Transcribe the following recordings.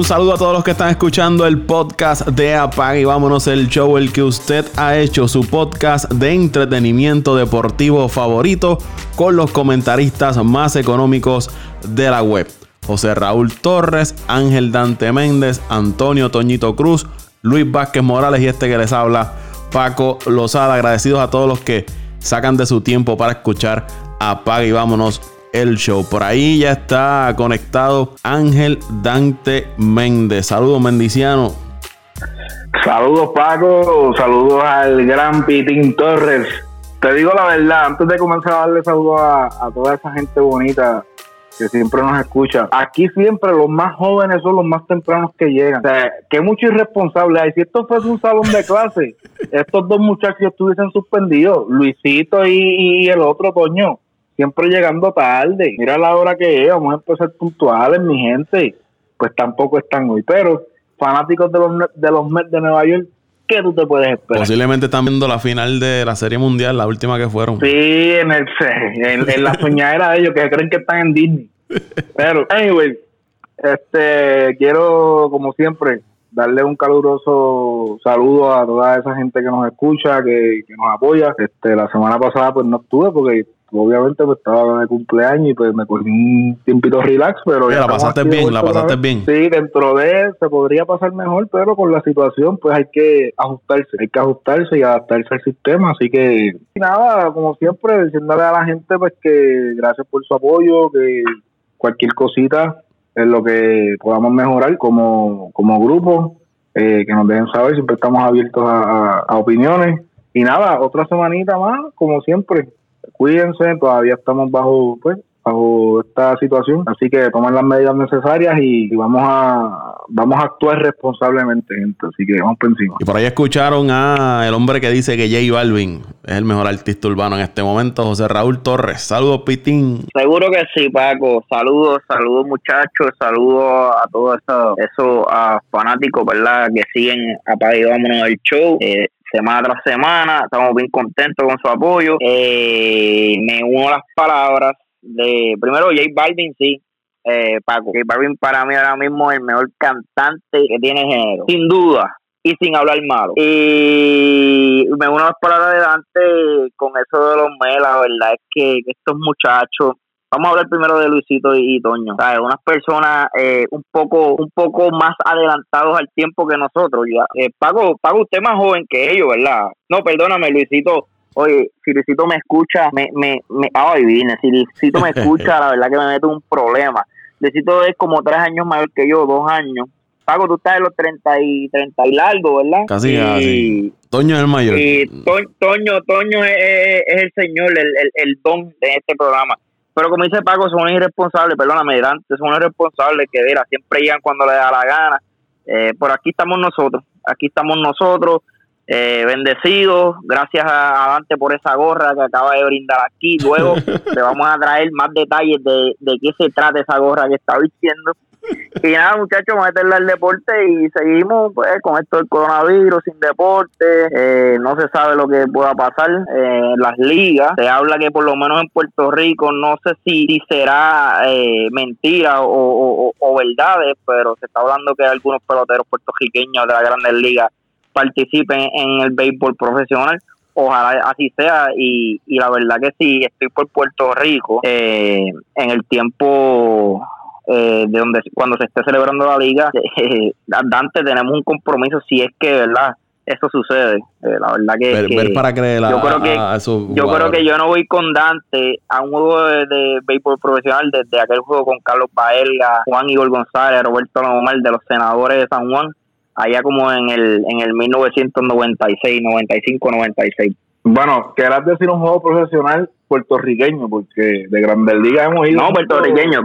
Un saludo a todos los que están escuchando el podcast de Apague y vámonos el show, el que usted ha hecho su podcast de entretenimiento deportivo favorito con los comentaristas más económicos de la web. José Raúl Torres, Ángel Dante Méndez, Antonio Toñito Cruz, Luis Vázquez Morales y este que les habla, Paco Lozada. Agradecidos a todos los que sacan de su tiempo para escuchar Apague y vámonos el show. Por ahí ya está conectado Ángel Dante Méndez. Saludos, Mendiciano. Saludos, Paco. Saludos al gran Pitín Torres. Te digo la verdad, antes de comenzar a darle saludos a, toda esa gente bonita que siempre nos escucha. Aquí siempre los más jóvenes son los más tempranos que llegan. O sea, que mucho irresponsable hay. Si esto fuese un salón de clase, estos dos muchachos estuviesen suspendidos, Luisito y, y el otro Toño, siempre llegando tarde. Mira la hora que es, vamos a empezar puntuales, mi gente. Pues tampoco están hoy, pero fanáticos de los, de los Mets de Nueva York, ¿qué tú te puedes esperar? Posiblemente están viendo la final de la Serie Mundial, la última que fueron. Sí, en, el, en, en la soñadera de ellos, que creen que están en Disney. Pero, anyway, este, quiero, como siempre, darle un caluroso saludo a toda esa gente que nos escucha, que, que nos apoya. Este, la semana pasada, pues no estuve porque obviamente pues estaba de cumpleaños y pues me cogí un tiempito relax, pero ya la pasaste bien, la pasaste bien. Sí, dentro de se podría pasar mejor, pero con la situación pues hay que ajustarse, hay que ajustarse y adaptarse al sistema, así que nada, como siempre, diciéndole a la gente pues que gracias por su apoyo, que cualquier cosita en lo que podamos mejorar como, como grupo, eh, que nos dejen saber, siempre estamos abiertos a, a, a opiniones. Y nada, otra semanita más, como siempre, cuídense, todavía estamos bajo, pues, bajo esta situación, así que tomen las medidas necesarias y, vamos a vamos a actuar responsablemente, gente, así que vamos por encima. Y por ahí escucharon a el hombre que dice que J Balvin es el mejor artista urbano en este momento, José Raúl Torres. Saludos, Pitín. Seguro que sí, Paco. Saludos, saludos muchachos, saludos a todos esos, esos fanáticos, ¿verdad? Que siguen a Vámonos el show. Eh, semana tras semana. Estamos bien contentos con su apoyo. Eh, me uno a las palabras de, primero, J Balvin, sí. Eh, Paco, J Balvin para mí ahora mismo es el mejor cantante que tiene género, sin duda, y sin hablar malo. Y me uno a las palabras de con eso de los melas, la verdad es que estos muchachos vamos a hablar primero de Luisito y, y Toño. ¿sabes? Unas personas eh, un poco un poco más adelantados al tiempo que nosotros. ya eh, Pago, Pago, usted más joven que ellos, ¿verdad? No, perdóname, Luisito. Oye, si Luisito me escucha, me, me, me ay, vine, si Luisito me escucha, la verdad que me meto un problema. Luisito es como tres años mayor que yo, dos años. Pago, tú estás en los 30 y, 30 y largo, ¿verdad? Casi, casi. Toño es el mayor. Y to, Toño, Toño es, es, es, el señor, el, el, el don de este programa. Pero como dice Paco, son irresponsables, perdóname, Dante, son irresponsables que mira, siempre llegan cuando les da la gana. Eh, por aquí estamos nosotros, aquí estamos nosotros, eh, bendecidos, gracias a, Dante por esa gorra que acaba de brindar aquí. Luego le vamos a traer más detalles de, de qué se trata esa gorra que está diciendo. Y nada, muchachos, meterle al deporte y seguimos pues con esto del coronavirus, sin deporte. Eh, no se sabe lo que pueda pasar eh, en las ligas. Se habla que por lo menos en Puerto Rico, no sé si, si será eh, mentira o, o, o, verdades, pero se está hablando que algunos peloteros puertorriqueños de la grandes ligas participen en el béisbol profesional. Ojalá así sea y, y la verdad que sí estoy por Puerto Rico eh, en el tiempo eh, de donde cuando se esté celebrando la liga eh, Dante tenemos un compromiso si es que verdad eso sucede eh, la verdad que, ver, que ver para creer yo creo que a, a yo creo que yo no voy con Dante a un juego de, de béisbol profesional desde aquel juego con Carlos Baelga Juan Igor González Roberto Lomar de los senadores de San Juan allá como en el en el 1996 95 96 bueno, querrás decir un juego profesional puertorriqueño, porque de Grandes Ligas hemos ido. No, puertorriqueño.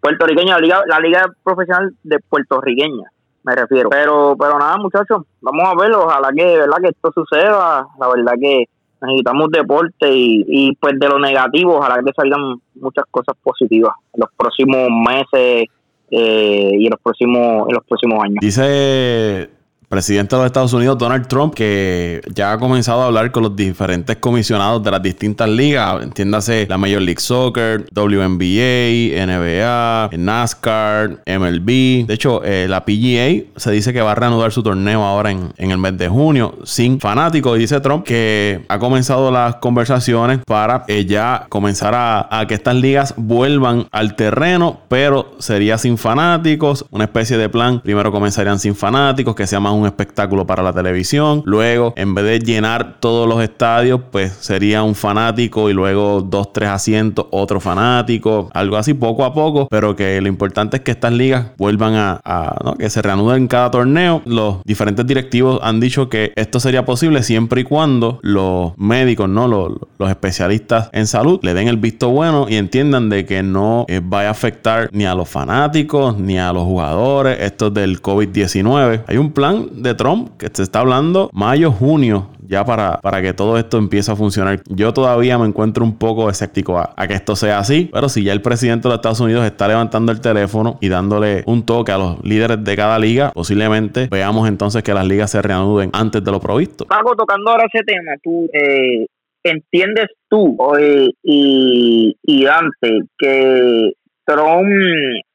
Puertorriqueño, la liga, la liga profesional de puertorriqueña, me refiero. Pero, pero nada, muchachos, vamos a verlo. Ojalá que, verdad, que esto suceda. La verdad que necesitamos deporte y, y pues de lo negativo, ojalá que salgan muchas cosas positivas en los próximos meses eh, y en los próximos, en los próximos años. Dice presidente de los Estados Unidos, Donald Trump, que ya ha comenzado a hablar con los diferentes comisionados de las distintas ligas, entiéndase la Major League Soccer, WNBA, NBA, NASCAR, MLB. De hecho, eh, la PGA se dice que va a reanudar su torneo ahora en, el mes de junio sin fanáticos. Dice Trump que ha comenzado las conversaciones para eh, ya comenzar a, que estas ligas vuelvan al terreno, pero sería sin fanáticos, una especie de plan. Primero comenzarían sin fanáticos, que sea más un espectáculo para la televisión. Luego, en vez de llenar todos los estadios, pues sería un fanático y luego dos, tres asientos, otro fanático, algo así poco a poco, pero que lo importante es que estas ligas vuelvan a, que se reanuden cada torneo. Los diferentes directivos han dicho que esto sería posible siempre y cuando los médicos, ¿no? Los, especialistas en salud le den el visto bueno y entiendan de que no eh, vaya a afectar ni a los fanáticos ni a los jugadores, esto del COVID-19. Hay un plan de Trump que se está hablando mayo, junio ya para, para que todo esto empiece a funcionar. Yo todavía me encuentro un poco escéptico a, que esto sea así, pero si ya el presidente de los Estados Unidos está levantando el teléfono y dándole un toque a los líderes de cada liga, posiblemente veamos entonces que las ligas se reanuden antes de lo provisto. Paco, tocando ahora ese tema, tú eh, entiendes tú eh, y, y Dante que Trump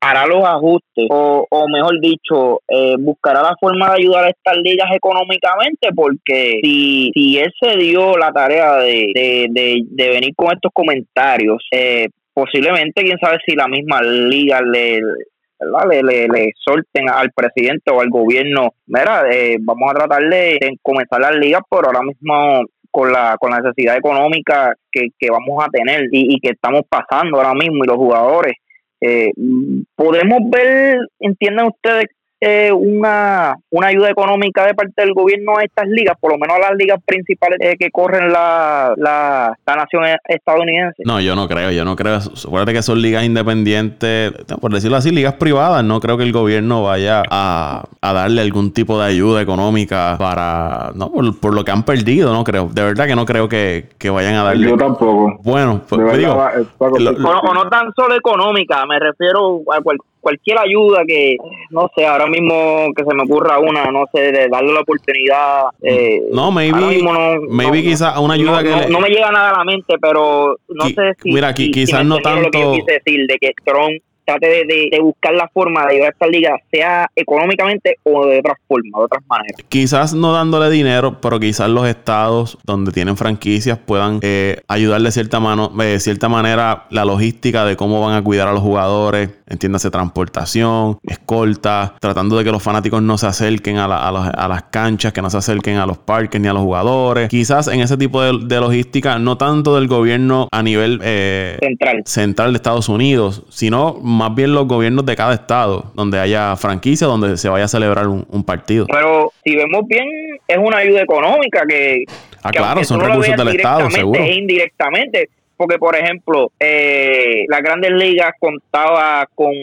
hará los ajustes o, o mejor dicho, eh, buscará la forma de ayudar a estas ligas económicamente porque si, si él se dio la tarea de, de, venir con estos comentarios, eh, posiblemente quién sabe si la misma liga le, le, le, le, solten al presidente o al gobierno, mira, eh, vamos a tratar de, comenzar las ligas, pero ahora mismo con la, con la necesidad económica que, que vamos a tener y que estamos pasando ahora mismo y los jugadores eh, podemos ver, entiendan ustedes, eh, una, una ayuda económica de parte del gobierno a estas ligas, por lo menos a las ligas principales eh, que corren la, la, nación estadounidense? No, yo no creo, yo no creo. Acuérdate que son ligas independientes, por decirlo así, ligas privadas. No creo que el gobierno vaya a, a darle algún tipo de ayuda económica para, no, por, lo que han perdido, no creo. De verdad que no creo que, que vayan a darle. Yo tampoco. Bueno, pues, digo, o, no tan solo económica, me refiero a cualquier cualquier ayuda que, no sé, ahora mismo que se me ocurra una, no sé, de darle la oportunidad. Eh, no, maybe, no, maybe quizás una ayuda que... No, me llega nada a la mente, pero no sé si... Mira, quizás no tanto... Lo que yo quise decir, de que Trump trate de, buscar la forma de ayudar a esta liga, sea económicamente o de otra forma, de otras maneras. Quizás no dándole dinero, pero quizás los estados donde tienen franquicias puedan eh, ayudar de cierta, mano, de cierta manera la logística de cómo van a cuidar a los jugadores, entiéndase transportación, escolta, tratando de que los fanáticos no se acerquen a, las canchas, que no se acerquen a los parques ni a los jugadores. Quizás en ese tipo de, logística, no tanto del gobierno a nivel eh, central. central de Estados Unidos, sino más bien los gobiernos de cada estado, donde haya franquicia, donde se vaya a celebrar un, partido. Pero si vemos bien, es una ayuda económica que... Ah, claro, son recursos del Estado, seguro. E indirectamente, porque por ejemplo, eh, las grandes ligas contaba con,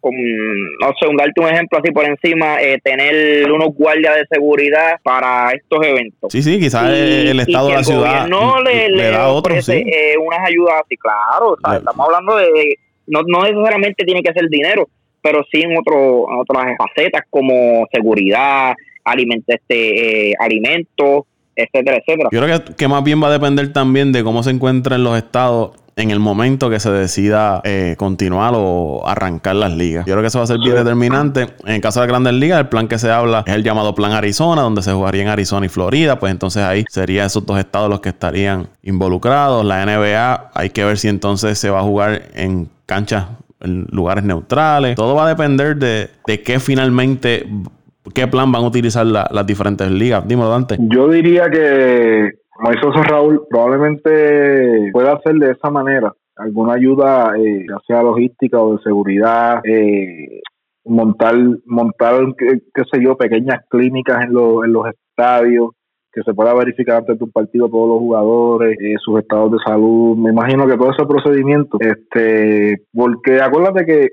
con, no sé, un darte un ejemplo así por encima, eh, tener unos guardias de seguridad para estos eventos. Sí, sí, quizás el estado de la ciudad no le, le, da otro, eh, unas ayudas así, claro, estamos hablando de no, no necesariamente tiene que ser dinero, pero sí en, otro, otras facetas como seguridad, este, eh, alimentos, etcétera, etcétera. Yo creo que, que, más bien va a depender también de cómo se encuentran los estados en el momento que se decida eh, continuar o arrancar las ligas. Yo creo que eso va a ser bien determinante. En el caso de las grandes ligas, el plan que se habla es el llamado Plan Arizona, donde se jugaría en Arizona y Florida. Pues entonces ahí serían esos dos estados los que estarían involucrados. La NBA, hay que ver si entonces se va a jugar en canchas en lugares neutrales. Todo va a depender de, de qué finalmente, qué plan van a utilizar las diferentes ligas. Dímelo, Dante. Yo diría que, como hizo Raúl, probablemente pueda hacer de esa manera alguna ayuda, eh, ya sea logística o de seguridad, eh, montar, montar qué, sé yo, pequeñas clínicas en, en los estadios, que se pueda verificar antes de un partido todos los jugadores, eh, sus estados de salud. Me imagino que todo ese procedimiento, este, porque acuérdate que,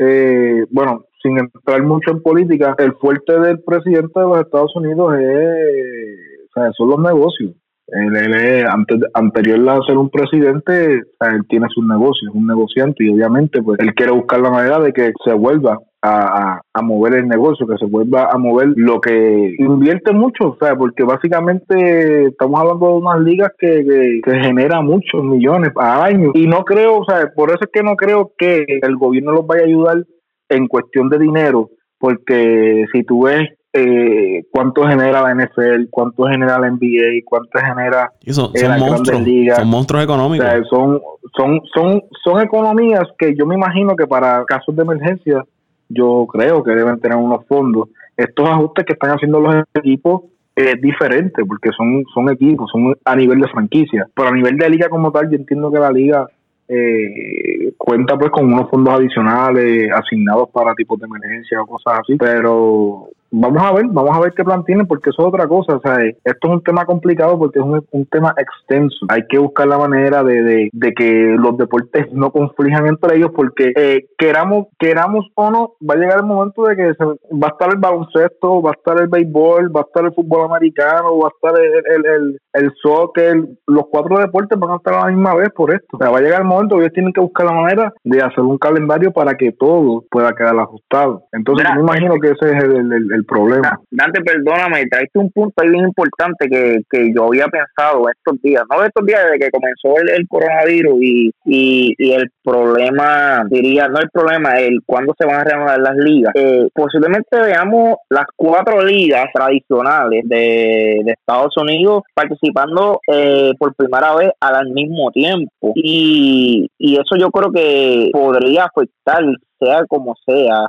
eh, bueno, sin entrar mucho en política, el fuerte del presidente de los Estados Unidos es, son los negocios. Él, es, antes, anterior a ser un presidente, él tiene sus negocios, es un negociante y obviamente pues él quiere buscar la manera de que se vuelva a, a, mover el negocio, que se vuelva a mover lo que invierte mucho, o sea, porque básicamente estamos hablando de unas ligas que, que, que genera muchos millones al año. Y no creo, o sea, por eso es que no creo que el gobierno los vaya a ayudar en cuestión de dinero, porque si tú ves eh, cuánto genera la NFL, cuánto genera la NBA, cuánto genera son, monstruos, son monstruos económicos. son, son, son, son economías que yo me imagino que para casos de emergencia yo creo que deben tener unos fondos. Estos ajustes que están haciendo los equipos es diferente porque son, son equipos, son a nivel de franquicia. Pero a nivel de liga como tal, yo entiendo que la liga eh, cuenta pues con unos fondos adicionales asignados para tipos de emergencia o cosas así, pero vamos a ver, vamos a ver qué plan tienen, porque eso es otra cosa. O sea, esto es un tema complicado porque es un, tema extenso. Hay que buscar la manera de, de, que los deportes no conflijan entre ellos, porque eh, queramos, queramos o no, va a llegar el momento de que va a estar el baloncesto, va a estar el béisbol, va a estar el fútbol americano, va a estar el, el, el, soccer. Los cuatro deportes van a estar a la misma vez por esto. O sea, va a llegar el momento que ellos tienen que buscar la manera de hacer un calendario para que todo pueda quedar ajustado. Entonces, me imagino que ese es el el problema. Dante, perdóname, traiste un punto ahí bien importante que, que yo había pensado estos días, no estos días desde que comenzó el, coronavirus y, y, el problema, diría, no el problema, el cuándo se van a reanudar las ligas. Eh, posiblemente veamos las cuatro ligas tradicionales de, de Estados Unidos participando eh, por primera vez al mismo tiempo. Y, y eso yo creo que podría afectar sea como sea,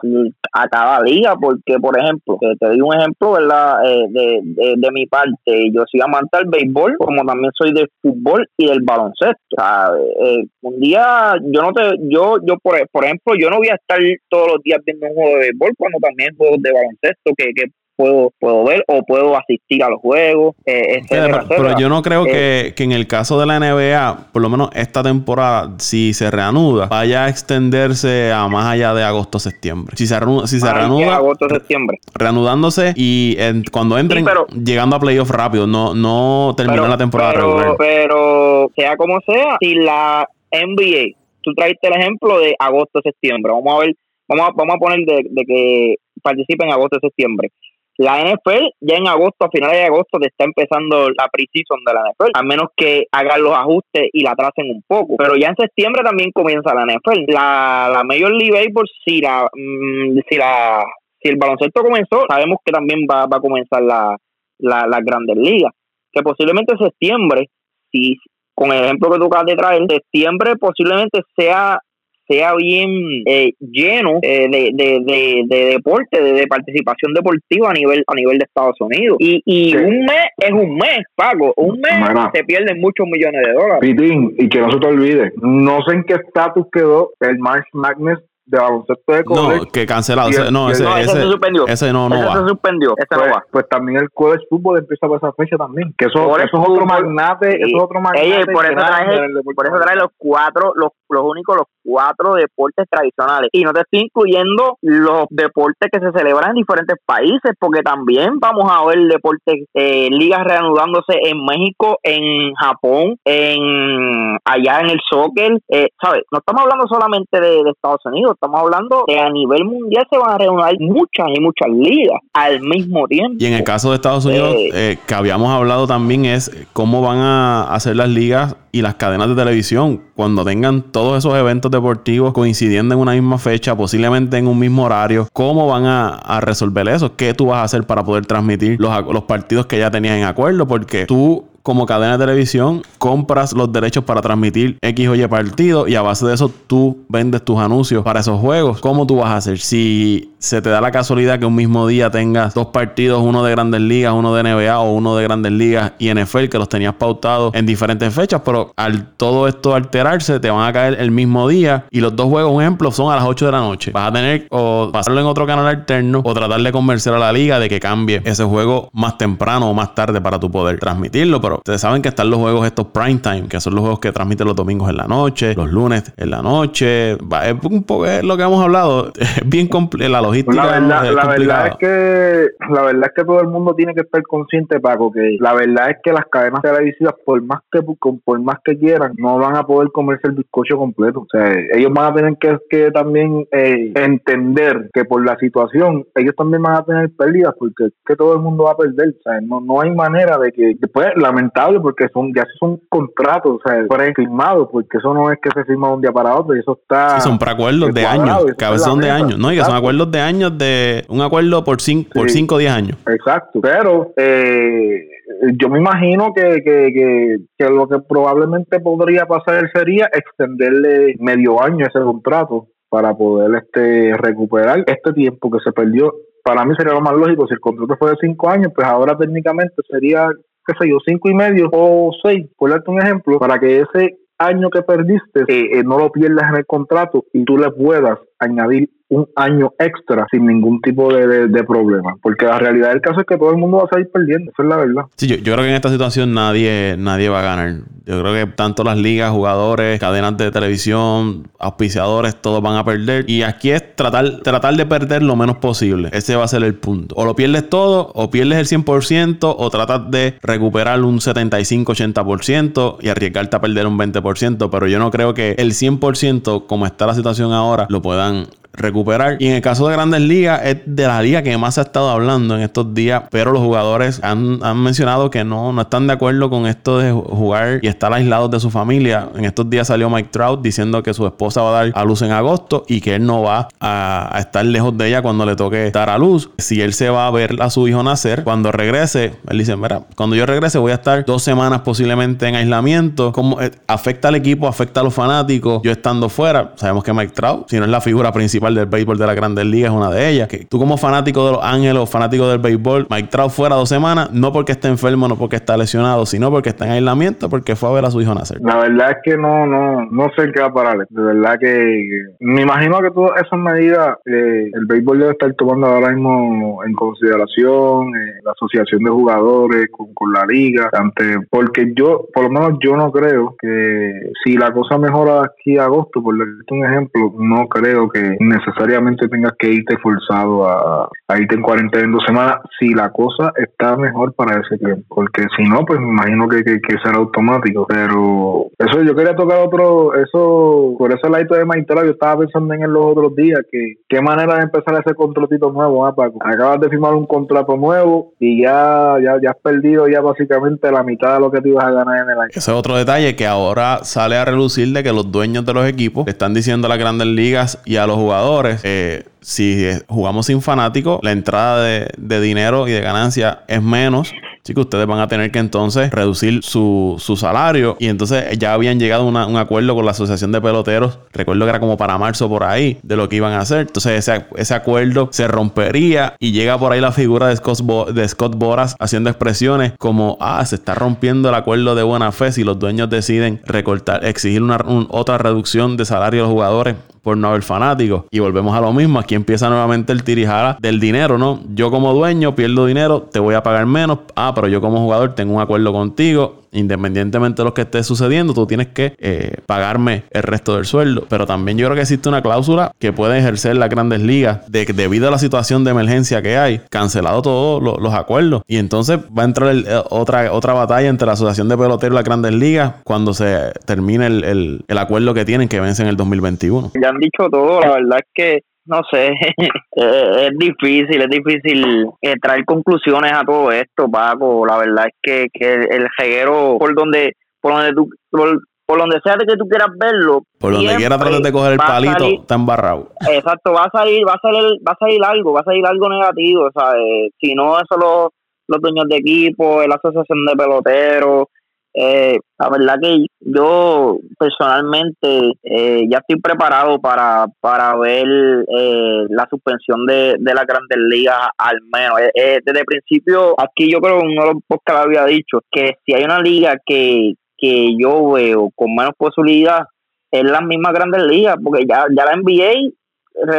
a cada liga, porque, por ejemplo, te doy un ejemplo, ¿verdad? Eh, de, de, mi parte, yo soy amante del béisbol, como también soy del fútbol y del baloncesto. Eh, un día, yo no te, yo, yo por, por ejemplo, yo no voy a estar todos los días viendo un juego de béisbol cuando también juegos de baloncesto que, que puedo, puedo ver o puedo asistir a los juegos. Eh, pero, yo no creo que, eh, que, en el caso de la NBA, por lo menos esta temporada, si se reanuda, vaya a extenderse a más allá de agosto-septiembre. Si se, si se reanuda, agosto-septiembre. Reanudándose y cuando entren, llegando a playoff rápido, no, no terminar la temporada pero, Pero sea como sea, si la NBA, tú traiste el ejemplo de agosto-septiembre, vamos a ver, vamos a, vamos a poner de, de que participe en agosto-septiembre. La NFL ya en agosto, a finales de agosto, te está empezando la preseason de la NFL, a menos que hagan los ajustes y la tracen un poco. Pero ya en septiembre también comienza la NFL. La, la Major League Baseball, si la, mm, si la, si el baloncesto comenzó, sabemos que también va, va a comenzar la, la, las grandes ligas. Que posiblemente en septiembre, si con el ejemplo que tú acabas de traer, septiembre posiblemente sea sea bien eh, lleno eh, de, de, de, deporte, de, participación deportiva a nivel a nivel de Estados Unidos. Y, y un mes es un mes, Pago. Un mes se pierden muchos millones de dólares. Pitín, y que no se te olvide, no sé en qué estatus quedó el March Madness de baloncesto de college. No, que cancelado. no, ese, ese, se suspendió. Ese no, no ese va. se suspendió. Ese pues, no va. Pues también el college fútbol empieza por esa fecha también. Que eso, eso es otro magnate. Eso es otro magnate. por, eso trae, por eso trae los cuatro, los, los únicos, los cuatro deportes tradicionales. Y no te estoy incluyendo los deportes que se celebran en diferentes países, porque también vamos a ver deportes, eh, ligas reanudándose en México, en Japón, en allá en el soccer. Eh, ¿Sabes? No estamos hablando solamente de, de Estados Unidos estamos hablando que a nivel mundial se van a reunir muchas y muchas ligas al mismo tiempo. Y en el caso de Estados Unidos, eh, eh, que habíamos hablado también, es cómo van a hacer las ligas y las cadenas de televisión cuando tengan todos esos eventos deportivos coincidiendo en una misma fecha, posiblemente en un mismo horario. ¿Cómo van a, resolver eso? ¿Qué tú vas a hacer para poder transmitir los, los partidos que ya tenías en acuerdo? Porque tú como cadena de televisión compras los derechos para transmitir X o Y partido y a base de eso tú vendes tus anuncios para esos juegos. ¿Cómo tú vas a hacer? Si se te da la casualidad que un mismo día tengas dos partidos, uno de grandes ligas, uno de NBA o uno de grandes ligas y NFL que los tenías pautados en diferentes fechas, pero al todo esto alterarse te van a caer el mismo día y los dos juegos, un ejemplo, son a las 8 de la noche. Vas a tener o pasarlo en otro canal alterno o tratar de convencer a la liga de que cambie ese juego más temprano o más tarde para tu poder transmitirlo, pero ustedes saben que están los juegos estos prime time, que son los juegos que transmiten los domingos en la noche, los lunes en la noche. es un poco lo que hemos hablado. Es bien complejo. La logística la verdad, es la verdad es que la verdad es que todo el mundo tiene que estar consciente Paco que la verdad es que las cadenas televisivas por más que por más que quieran no van a poder comerse el bizcocho completo. O sea ellos van a tener que, que también eh, entender que por la situación ellos también van a tener pérdidas porque es que todo el mundo va a perder. O sea no, no hay manera de que después lamentable porque son ya son contratos o sea firmados porque eso no es que se firma de un día para otro y eso está son para acuerdos de años cabezón de años no y que son acuerdos de años de un acuerdo por cinco por cinco o diez años exacto pero eh, yo me imagino que, que, que, lo que probablemente podría pasar sería extenderle medio año ese contrato para poder este recuperar este tiempo que se perdió. Para mí sería lo más lógico, si el contrato fue de cinco años, pues ahora técnicamente sería, qué sé yo, cinco y medio o seis, por darte un ejemplo, para que ese año que perdiste eh, eh, no lo pierdas en el contrato y tú le puedas añadir un año extra sin ningún tipo de, de, problema. Porque la realidad del caso es que todo el mundo va a salir perdiendo, esa es la verdad. Sí, yo, yo, creo que en esta situación nadie, nadie va a ganar. Yo creo que tanto las ligas, jugadores, cadenas de televisión, auspiciadores, todos van a perder. Y aquí es tratar, tratar de perder lo menos posible. Ese va a ser el punto. O lo pierdes todo, o pierdes el 100%, o tratas de recuperar un 75-80% y arriesgarte a perder un 20%. Pero yo no creo que el 100%, como está la situación ahora, lo puedan recuperar. Y en el caso de Grandes Ligas, es de la liga que más se ha estado hablando en estos días, pero los jugadores han, mencionado que no, no están de acuerdo con esto de jugar y estar aislados de su familia. En estos días salió Mike Trout diciendo que su esposa va a dar a luz en agosto y que él no va a, estar lejos de ella cuando le toque dar a luz. Si él se va a ver a su hijo nacer, cuando regrese, él dice, mira, cuando yo regrese voy a estar dos semanas posiblemente en aislamiento. como eh, afecta al equipo, afecta a los fanáticos. Yo estando fuera, sabemos que Mike Trout, si no es la figura principal del béisbol de la Grandes Ligas, es una de ellas. Que tú como fanático de los Ángeles, fanático del béisbol, Mike Trout fuera dos semanas, no porque esté enfermo, no porque está lesionado, sino porque está en aislamiento, porque fue a ver a su hijo nacer. La verdad es que no, no, no sé qué va a parar. De verdad que me imagino que todas esas medidas eh, el béisbol debe estar tomando ahora mismo en consideración eh, la asociación de jugadores con, la liga, porque yo, por lo menos yo no creo que si la cosa mejora aquí a agosto, por darte un ejemplo, no creo que necesariamente tengas que irte forzado a, irte en cuarentena en dos semanas si la cosa está mejor para ese tiempo. Porque si no, pues me imagino que, que, será automático. Pero eso yo quería tocar otro, eso, por ese lado de Maitela, yo estaba pensando en los otros días, que qué manera de empezar ese contratito nuevo, ¿ah, Paco? Acabas de firmar un contrato nuevo y ya, ya, ya has perdido ya básicamente la mitad de lo que te ibas a ganar en el año. Ese es otro detalle que ahora sale a relucir de que los dueños de los equipos están diciendo a las grandes ligas y a los jugadores eh, si jugamos sin fanáticos, la entrada de, dinero y de ganancia es menos. Así que ustedes van a tener que entonces reducir su, su salario. Y entonces ya habían llegado a un acuerdo con la Asociación de Peloteros. Recuerdo que era como para marzo por ahí de lo que iban a hacer. Entonces ese, ese acuerdo se rompería y llega por ahí la figura de Scott, de Scott Boras haciendo expresiones como, ah, se está rompiendo el acuerdo de buena fe si los dueños deciden recortar, exigir una otra reducción de salario a los jugadores por no haber fanáticos. Y volvemos a lo mismo. Aquí empieza nuevamente el tirijara del dinero, ¿no? Yo como dueño pierdo dinero, te voy a pagar menos. Ah, pero yo como jugador tengo un acuerdo contigo independientemente de lo que esté sucediendo, tú tienes que eh, pagarme el resto del sueldo. Pero también yo creo que existe una cláusula que puede ejercer las grandes ligas de debido a la situación de emergencia que hay, cancelado todos los, acuerdos. Y entonces va a entrar eh, otra, otra batalla entre la Asociación de Peloteros y las grandes ligas cuando se termine el, el acuerdo que tienen que vence en el 2021. Ya han dicho todo, la verdad es que no sé, es difícil, es difícil eh, traer conclusiones a todo esto, Paco. La verdad es que, que el jeguero, por donde, por donde tú, por, donde sea que tú quieras verlo, por donde quieras tratar de coger el palito, está embarrado. Exacto, va a salir, va a salir, va a salir algo, va a salir algo negativo, o sea, si no eso los, los dueños de equipo, la asociación de peloteros, eh, la verdad que yo personalmente eh, ya estoy preparado para, para ver eh, la suspensión de, de la Grandes Ligas al menos. Eh, desde el principio, aquí yo creo que uno de los podcasts había dicho que si hay una liga que, que yo veo con menos posibilidad es la misma Grandes Ligas, porque ya, ya la NBA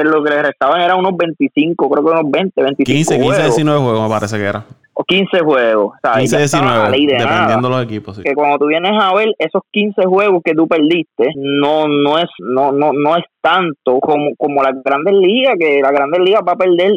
lo que le restaban era unos 25, creo que unos 20, 25 15, 15, 19 juegos me parece que era. 15 juegos. 15, 19, dependiendo de los equipos. Que cuando tú vienes a ver esos 15 juegos que tú perdiste, no no es no no no es tanto como como las Grandes Ligas, que la Grandes Ligas va a perder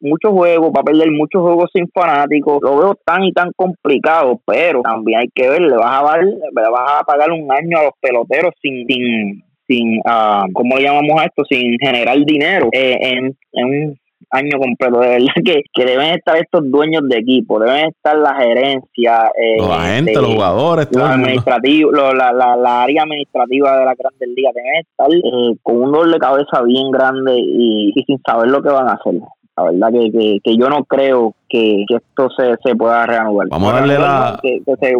muchos juegos, va a perder muchos juegos sin fanáticos. Lo veo tan y tan complicado, pero también hay que ver, le vas a, dar, le vas a pagar un año a los peloteros sin, sin, sin uh, ¿cómo le llamamos a esto? Sin generar dinero eh, en, en un año completo. De verdad que, que deben estar estos dueños de equipo, deben estar la gerencia, eh, los agentes, los jugadores, los administrativos, la, la, la, área administrativa de la Grandes Ligas, deben estar eh, con un dolor de cabeza bien grande y, sin saber lo que van a hacer. La verdad que, que, que yo no creo que, que esto se, se pueda reanudar. Vamos a darle la... Que, se,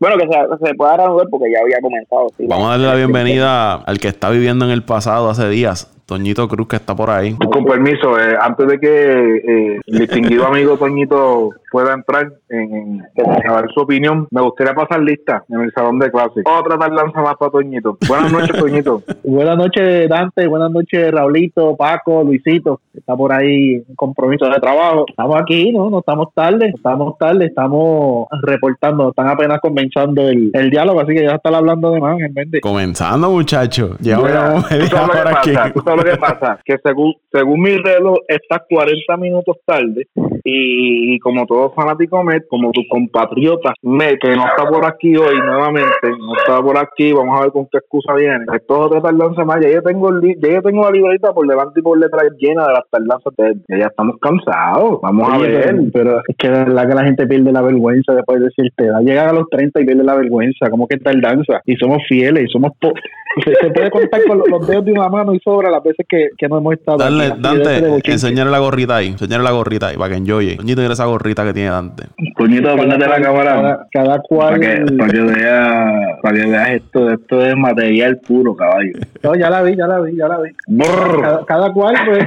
bueno, que se, se pueda reanudar porque ya había comenzado. Vamos a darle la bienvenida al que está viviendo en el pasado hace días, Toñito Cruz, que está por ahí. Con permiso, eh, antes de que eh, el distinguido amigo Toñito pueda entrar en, dar su opinión, me gustaría pasar lista en el salón de clase. Otra tardanza más para Toñito. Buenas noches, Toñito. buenas noches, Dante. Buenas noches, Raulito, Paco, Luisito. Está por ahí en compromiso de trabajo. Estamos aquí, ¿no? No estamos tarde. Estamos tarde. Estamos reportando. Están apenas comenzando el, el diálogo, así que ya están hablando de más en vez Comenzando, muchachos. Ya voy aquí que pasa? Que según, según mi reloj, estás 40 minutos tarde y, como todo fanático Met, como tu compatriota Met, que no está por aquí hoy nuevamente, no está por aquí, vamos a ver con qué excusa viene. Esto es otra tardanza más. Ya yo tengo, ya tengo la libreta por delante y por detrás llena de las tardanzas. De, ya estamos cansados. Vamos a ver. Pero, es que de verdad que la gente pierde la vergüenza después de decirte, llegar a los 30 y pierde la vergüenza. como que tardanza? Y somos fieles y somos... se, puede contar con los, dedos de una mano y sobra las veces que, que no hemos estado. Dale, Dante, enseñarle la gorrita ahí, enseñarle la gorrita ahí para que enjoye. Coñito, mira esa gorrita que tiene Dante. Coñito, ponete la cámara. Cada, cual. Para que, para que veas para que veas esto, esto es material puro, caballo. No, ya la vi, ya la vi, ya la vi. Cada, cada cual, pues.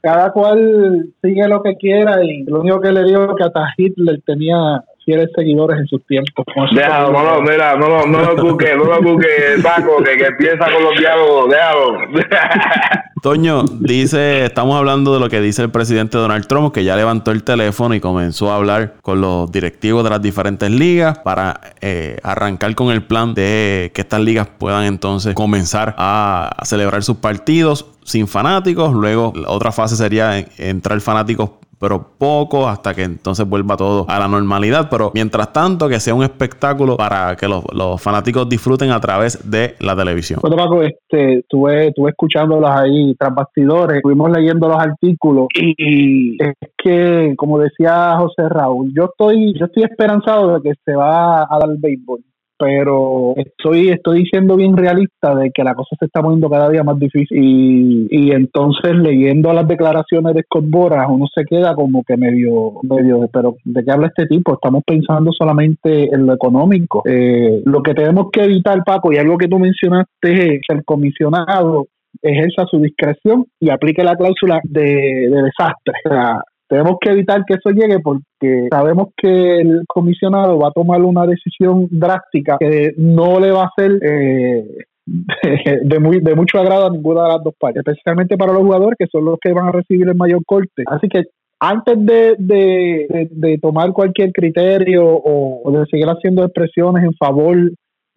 cada cual sigue lo que quiera y lo único que le digo que hasta Hitler tenía fieles seguidores en sus tiempos. Déjalo, no, no, mira, no, no, no lo cuque, no lo cuque, Paco, que, que empieza con los diálogos, déjalo. Toño, dice, estamos hablando de lo que dice el presidente Donald Trump, que ya levantó el teléfono y comenzó a hablar con los directivos de las diferentes ligas para eh, arrancar con el plan de que estas ligas puedan entonces comenzar a celebrar sus partidos sin fanáticos. Luego, la otra fase sería entrar fanáticos pero poco hasta que entonces vuelva todo a la normalidad. Pero mientras tanto, que sea un espectáculo para que los, fanáticos disfruten a través de la televisión. Bueno, Paco, este, estuve, estuve escuchándolos ahí tras bastidores, estuvimos leyendo los artículos y es que, como decía José Raúl, yo estoy, yo estoy esperanzado de que se va a dar el béisbol pero estoy estoy siendo bien realista de que la cosa se está poniendo cada día más difícil y, entonces leyendo las declaraciones de Scott uno se queda como que medio medio pero de qué habla este tipo estamos pensando solamente en lo económico eh, lo que tenemos que evitar Paco y algo que tú mencionaste es que el comisionado ejerza su discreción y aplique la cláusula de, de desastre. O sea, tenemos que evitar que eso llegue porque sabemos que el comisionado va a tomar una decisión drástica que no le va a hacer eh, de, muy, de mucho agrado a ninguna de las dos partes, especialmente para los jugadores que son los que van a recibir el mayor corte. Así que antes de, de, tomar cualquier criterio o, o, de seguir haciendo expresiones en favor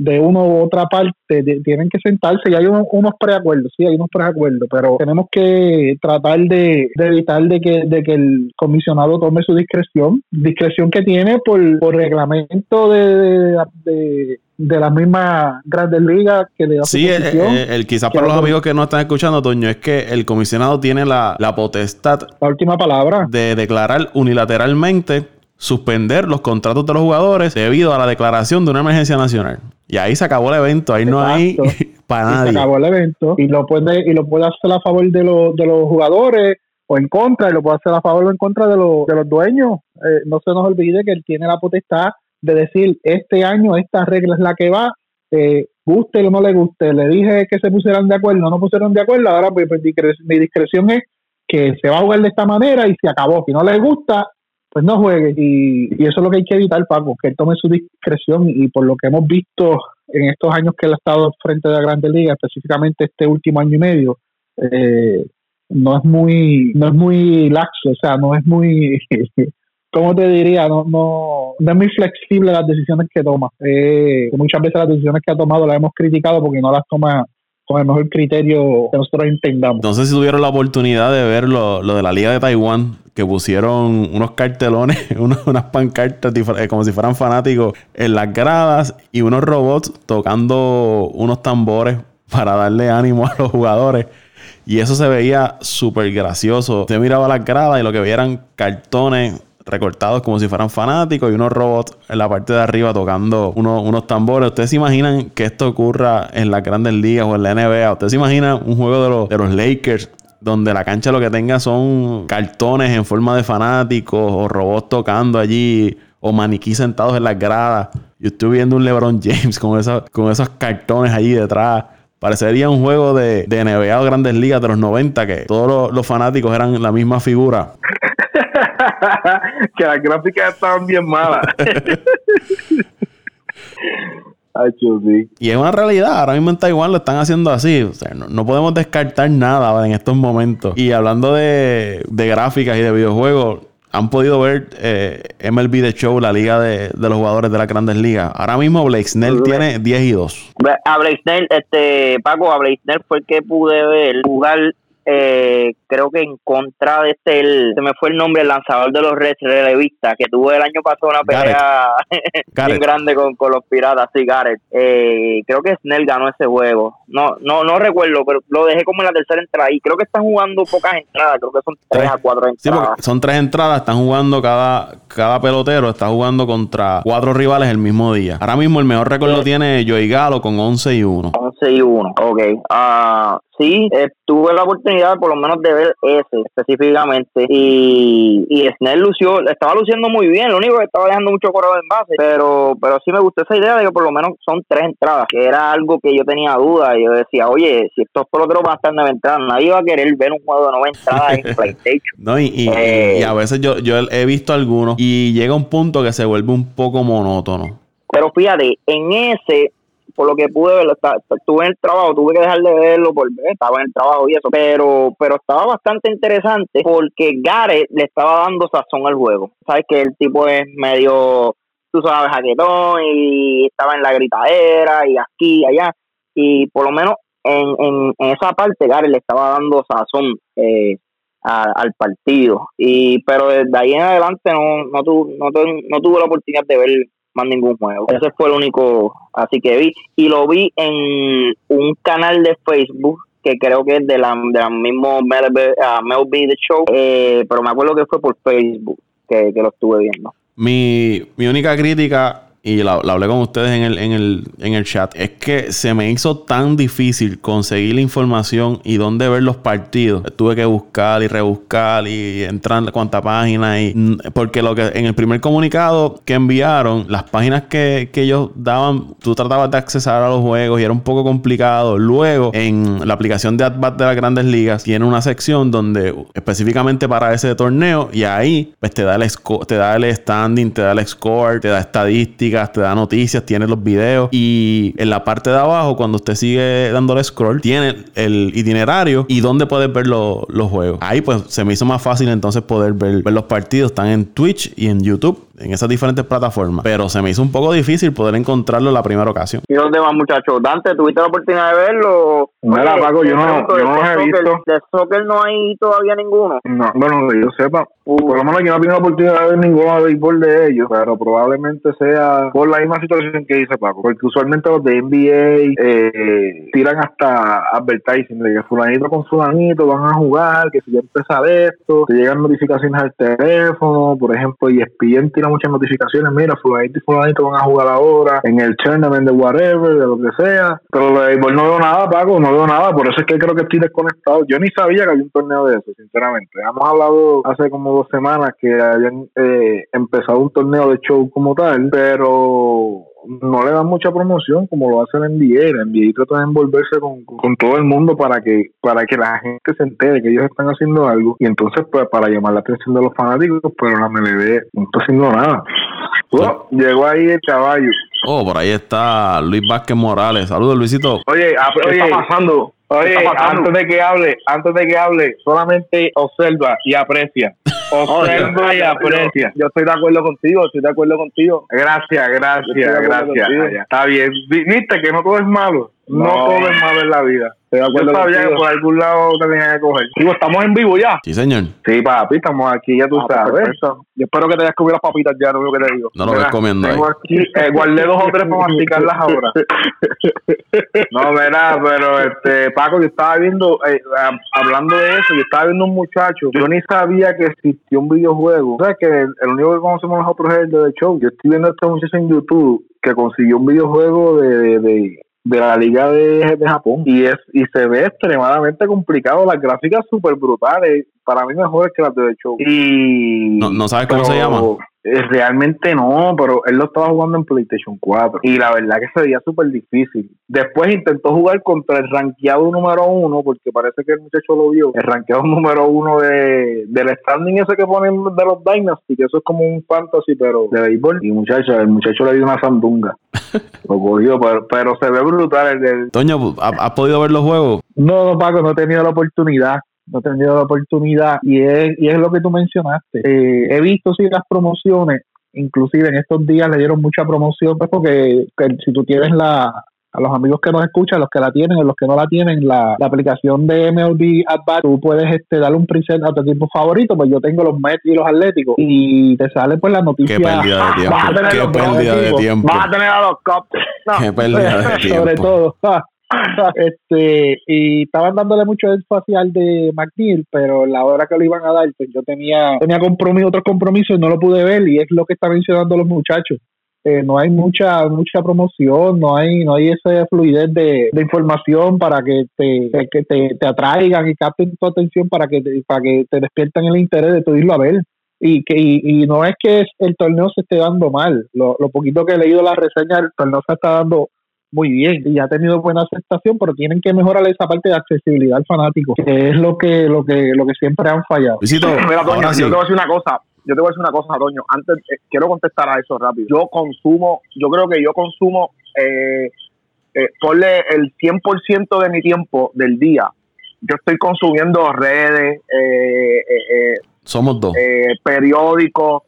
de una u otra parte tienen que sentarse y hay unos preacuerdos, sí, hay unos preacuerdos, pero tenemos que tratar de, evitar de que, de que el comisionado tome su discreción, discreción que tiene por, por reglamento de, de, de las mismas grandes ligas que le da Sí, el, eh, eh, el, quizás para los amigos que no están escuchando, Toño, es que el comisionado tiene la, la potestad. La última palabra. De declarar unilateralmente suspender los contratos de los jugadores debido a la declaración de una emergencia nacional. Y ahí se acabó el evento, ahí no hay para nadie. Se acabó el evento y lo puede y lo puede hacer a favor de los de los jugadores o en contra y lo puede hacer a favor o en contra de los de los dueños. Eh, no se nos olvide que él tiene la potestad de decir este año esta regla es la que va, eh, guste o no le guste. Le dije que se pusieran de acuerdo, no pusieron de acuerdo, ahora pues, pues mi discreción es que se va a jugar de esta manera y se acabó. Si no le gusta, pues no juegue. Y, eso es lo que hay que evitar, Paco, que él tome su discreción y por lo que hemos visto en estos años que él ha estado frente de la Grande Liga, específicamente este último año y medio, eh, no es muy no es muy laxo, o sea, no es muy ¿cómo te diría? No, no, no es muy flexible las decisiones que toma. Eh, muchas veces las decisiones que ha tomado las hemos criticado porque no las toma con el mejor criterio que nosotros entendamos. No sé si tuvieron la oportunidad de ver lo, de la Liga de Taiwán, que pusieron unos cartelones, unas pancartas eh, como si fueran fanáticos en las gradas y unos robots tocando unos tambores para darle ánimo a los jugadores. Y eso se veía súper gracioso. Usted miraba las gradas y lo que veía eran cartones recortados como si fueran fanáticos y unos robots en la parte de arriba tocando unos tambores. ¿Ustedes se imaginan que esto ocurra en las grandes ligas o en la NBA? ¿Ustedes se imaginan un juego de los, los Lakers donde la cancha lo que tenga son cartones en forma de fanáticos o robots tocando allí o maniquí sentados en las gradas? Yo estoy viendo un LeBron James con, esos, con esos cartones allí detrás. Parecería un juego de, de NBA o Grandes Ligas de los 90 que todos los fanáticos eran la misma figura. que las gráficas estaban bien malas. Y es una realidad, ahora mismo en Taiwán lo están haciendo así. O sea, no, podemos descartar nada en estos momentos. Y hablando de, gráficas y de videojuegos, han podido ver eh, MLB The Show, la liga de, los jugadores de las grandes ligas. Ahora mismo Blake Snell tiene 10 y 2. A Blake Snell, este, Paco, a Blake Snell fue el que pude ver jugar eh, creo que en contra de este, el, se me fue el nombre, el lanzador de los Reds relevistas, que tuvo el año pasado una pelea bien grande con, los Piratas, sí, Garrett. Eh, creo que Snell ganó ese juego. No, no, no recuerdo, pero lo dejé como en la tercera entrada y creo que están jugando pocas entradas, creo que son tres, a cuatro entradas. son tres entradas, están jugando cada, cada pelotero, está jugando contra cuatro rivales el mismo día. Ahora mismo el mejor récord lo tiene Joey Galo con 11 y 1. 11 y 1, ok. Uh, sí, eh, tuve la oportunidad por lo menos de ver ese específicamente y, y Snell lució, estaba luciendo muy bien, lo único que estaba dejando mucho correo en base, pero pero sí me gustó esa idea de que por lo menos son tres entradas, que era algo que yo tenía duda y yo decía, oye, si estos peloteros van a estar nueve entradas, nadie va a querer ver un juego de nueve entradas en PlayStation. No, y, eh, y, a veces yo, yo he visto algunos y llega un punto que se vuelve un poco monótono. Pero fíjate, en ese por lo que pude ver, estuve en el trabajo, tuve que dejar de verlo por ver, estaba en el trabajo y eso, pero pero estaba bastante interesante porque Gareth le estaba dando sazón al juego. Sabes que el tipo es medio, tú sabes, jaquetón y estaba en la gritadera y aquí y allá, y por lo menos en, en, esa parte Gareth le estaba dando sazón eh, al partido, y pero desde ahí en adelante no, no, no, no tuve la oportunidad de ver más ningún juego. Ese fue el único así que vi. Y lo vi en un canal de Facebook que creo que es de la, de la mismo Mel, uh, The Show, eh, pero me acuerdo que fue por Facebook que, que lo estuve viendo. Mi, mi única crítica y la, hablé con ustedes en el, en, el, en el chat, es que se me hizo tan difícil conseguir la información y dónde ver los partidos. Tuve que buscar y rebuscar y entrar en cuánta página y porque lo que en el primer comunicado que enviaron, las páginas que, que ellos daban, tú tratabas de accesar a los juegos y era un poco complicado. Luego, en la aplicación de AdBat de las grandes ligas, tiene una sección donde específicamente para ese torneo y ahí pues te da el te da el standing, te da el score, te da te da noticias, tiene los videos y en la parte de abajo, cuando usted sigue dándole scroll, tiene el itinerario y dónde puedes ver los juegos. Ahí pues se me hizo más fácil entonces poder ver, ver los partidos. Están en Twitch y en YouTube en esas diferentes plataformas. Pero se me hizo un poco difícil poder encontrarlo en la primera ocasión. ¿Y dónde van, muchachos? Dante, ¿tuviste la oportunidad de verlo? Mira, Paco, yo no, yo no los he visto. ¿De soccer no hay todavía ninguno? No, bueno, que yo sepa. Por lo menos yo no tengo la oportunidad de ver ninguno de béisbol de ellos, pero probablemente sea por la misma situación que dice Paco. Porque usualmente los de NBA eh, tiran hasta advertising de que fulanito con fulanito van a jugar, que si ya empieza esto, te llegan notificaciones al teléfono, por ejemplo, y ESPN tira muchas notificaciones, mira, fulanito y fulanito van a jugar ahora en el tournament de whatever, de lo que sea. Pero de béisbol no veo nada, Paco, no veo nada, por eso es que creo que estoy desconectado. Yo ni sabía que había un torneo de eso, sinceramente. Hemos hablado hace como dos semanas que habían eh, empezado un torneo de show como tal, pero no le dan mucha promoción como lo hace la NBA. La NBA trata de envolverse con, con, todo el mundo para que para que la gente se entere que ellos están haciendo algo y entonces pues para llamar la atención de los fanáticos, pero la MLB no está haciendo nada. Oh, llegó ahí el caballo. Oh, por ahí está Luis Vázquez Morales. Saludos, Luisito. Oye, ¿qué está pasando? Oye, antes de que hable, antes de que hable, solamente observa y aprecia. observa y aprecia. Yo estoy de acuerdo contigo, estoy de acuerdo contigo. Gracias, gracias, gracias. Está bien. Viste que no todo es malo. No, todo es malo en la vida. Yo sabía que por algún lado te tenía que coger. Digo, estamos en vivo ya. Sí, señor. Sí, papi, estamos aquí, ya tú ah, pues, sabes. Yo espero que te hayas comido las papitas ya, no lo que te digo. No lo ves comiendo tengo ahí. Aquí, eh, guardé dos o tres para masticarlas ahora. no, verá, pero este, Paco, yo estaba viendo, eh, hablando de eso, yo estaba viendo un muchacho. Yo ni sabía que existía un videojuego. O sea, que el, único que conocemos nosotros es el de The Show. Yo estoy viendo a este muchacho en YouTube que consiguió un videojuego de, de de la liga de, de, Japón. Y es y se ve extremadamente complicado. Las gráficas súper brutales para mí mejores que las de Show. Y no, no sabes cómo se llama realmente no, pero él lo estaba jugando en PlayStation 4 y la verdad que se veía súper difícil. Después intentó jugar contra el rankeado número uno, porque parece que el muchacho lo vio, el rankeado número uno de, del standing ese que ponen de los Dynasty, que eso es como un fantasy, pero de béisbol. Y muchacho, el muchacho le dio una sandunga. lo cogió, pero, se ve brutal. El, Toño, ¿has podido ver los juegos? No, Paco, no he tenido la oportunidad no he tenido la oportunidad y es, y es lo que tú mencionaste. Eh, he visto sí las promociones, inclusive en estos días le dieron mucha promoción, pues porque si tú tienes la, a los amigos que nos escuchan, los que la tienen o los que no la tienen, la, aplicación de MLB At tú puedes este, darle un preset a tu equipo favorito, pues yo tengo los Mets y los Atléticos, y te sale pues la noticia. Qué pérdida de tiempo. Qué pérdida de tiempo. Vas a tener a los Cubs. Qué pérdida de tiempo. Sobre todo. este y estaban dándole mucho énfasis al de McNeil, pero la hora que lo iban a dar, pues yo tenía tenía compromiso, otros compromisos y no lo pude ver y es lo que están mencionando los muchachos. Eh, no hay mucha mucha promoción, no hay no hay esa fluidez de, información para que te, que te, te, atraigan y capten tu atención para que te, para que te despiertan el interés de tu irlo a ver. Y, que, y, no es que el torneo se esté dando mal, lo, lo poquito que he leído la reseña, el torneo se está dando muy bien y ha tenido buena aceptación, pero tienen que mejorar esa parte de accesibilidad al fanático, que es lo que lo que lo que siempre han fallado. Mira, Toño, yo te voy a decir una cosa, yo te voy a decir una cosa, Toño, antes eh, quiero contestar a eso rápido. Yo consumo, yo creo que yo consumo eh, eh, ponle el 100% de mi tiempo del día. Yo estoy consumiendo redes, eh, eh, somos dos, periódicos,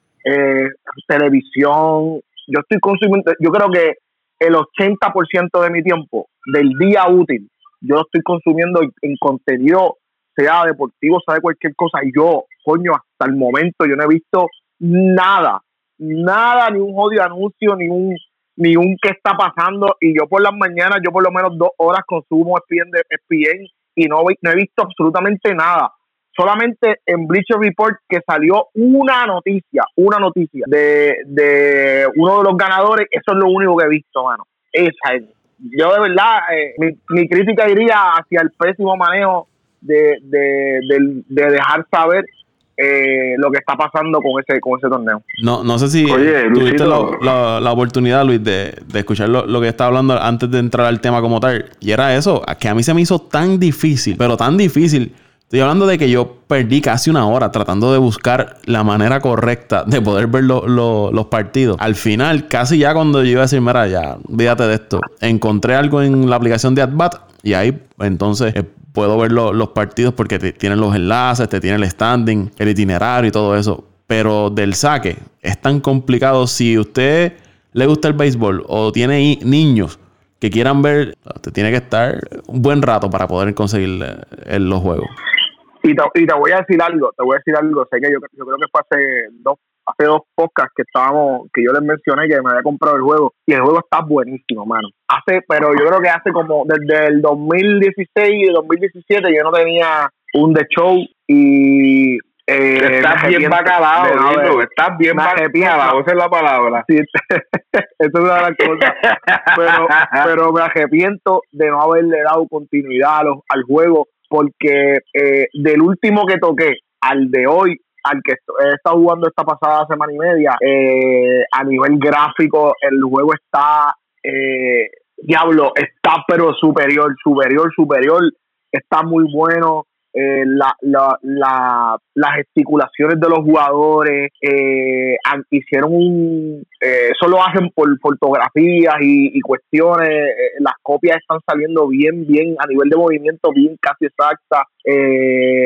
televisión. Yo estoy consumiendo, yo creo que el 80% de mi tiempo del día útil, yo estoy consumiendo en, contenido, sea deportivo, sea de cualquier cosa. Y yo, coño, hasta el momento yo no he visto nada, nada, ni un odio anuncio, ni un ni un qué está pasando. Y yo por las mañanas, yo por lo menos dos horas consumo ESPN, ESPN y no, no he visto absolutamente nada solamente en Bleacher Report que salió una noticia, una noticia de, de uno de los ganadores, eso es lo único que he visto, mano. Esa es. Yo de verdad, eh, mi, mi, crítica iría hacia el pésimo manejo de, de, de, dejar saber eh, lo que está pasando con ese con ese torneo. No no sé si tuviste la, la, oportunidad, Luis, de, de escuchar lo, lo, que estaba hablando antes de entrar al tema como tal. Y era eso, que a mí se me hizo tan difícil, pero tan difícil Estoy hablando de que yo perdí casi una hora tratando de buscar la manera correcta de poder ver los partidos. Al final, casi ya cuando yo iba a decir, mira, ya, olvídate de esto, encontré algo en la aplicación de AdBat y ahí entonces eh, puedo ver los partidos porque te, tienen los enlaces, te tiene el standing, el itinerario y todo eso. Pero del saque es tan complicado. Si usted le gusta el béisbol o tiene niños que quieran ver, te tiene que estar un buen rato para poder conseguir eh, los juegos. Y te, y te voy a decir algo, te voy a decir algo, sé que yo, yo creo que fue hace dos hace dos podcasts que estábamos, que yo les mencioné que me había comprado el juego y el juego está buenísimo, mano. Hace, pero yo creo que hace como desde el 2016 y 2017 yo no tenía un The Show y eh, estás bien bacalao, estás bien bacalao, esa es la palabra. Sí, esa es las cosas. Pero, pero me arrepiento de no haberle dado continuidad al juego porque eh, del último que toqué al de hoy, al que he estado jugando esta pasada semana y media, eh, a nivel gráfico el juego está, eh, diablo, está pero superior, superior, superior, está muy bueno. Eh, la, la, la, las gesticulaciones de los jugadores, eh, hicieron un, eh, eso lo hacen por fotografías y, cuestiones, eh, las copias están saliendo bien, bien a nivel de movimiento, bien casi exacta,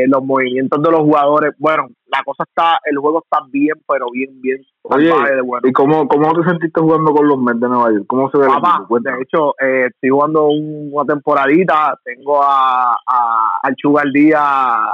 los movimientos de los jugadores, bueno, la cosa está, el juego está bien, pero bien, bien Oye, ¿y cómo, cómo te sentiste jugando con los Mets de Nueva York? ¿Cómo se ve Papá, el De hecho, eh, estoy jugando una temporadita, tengo a, a, al Sugar Díaz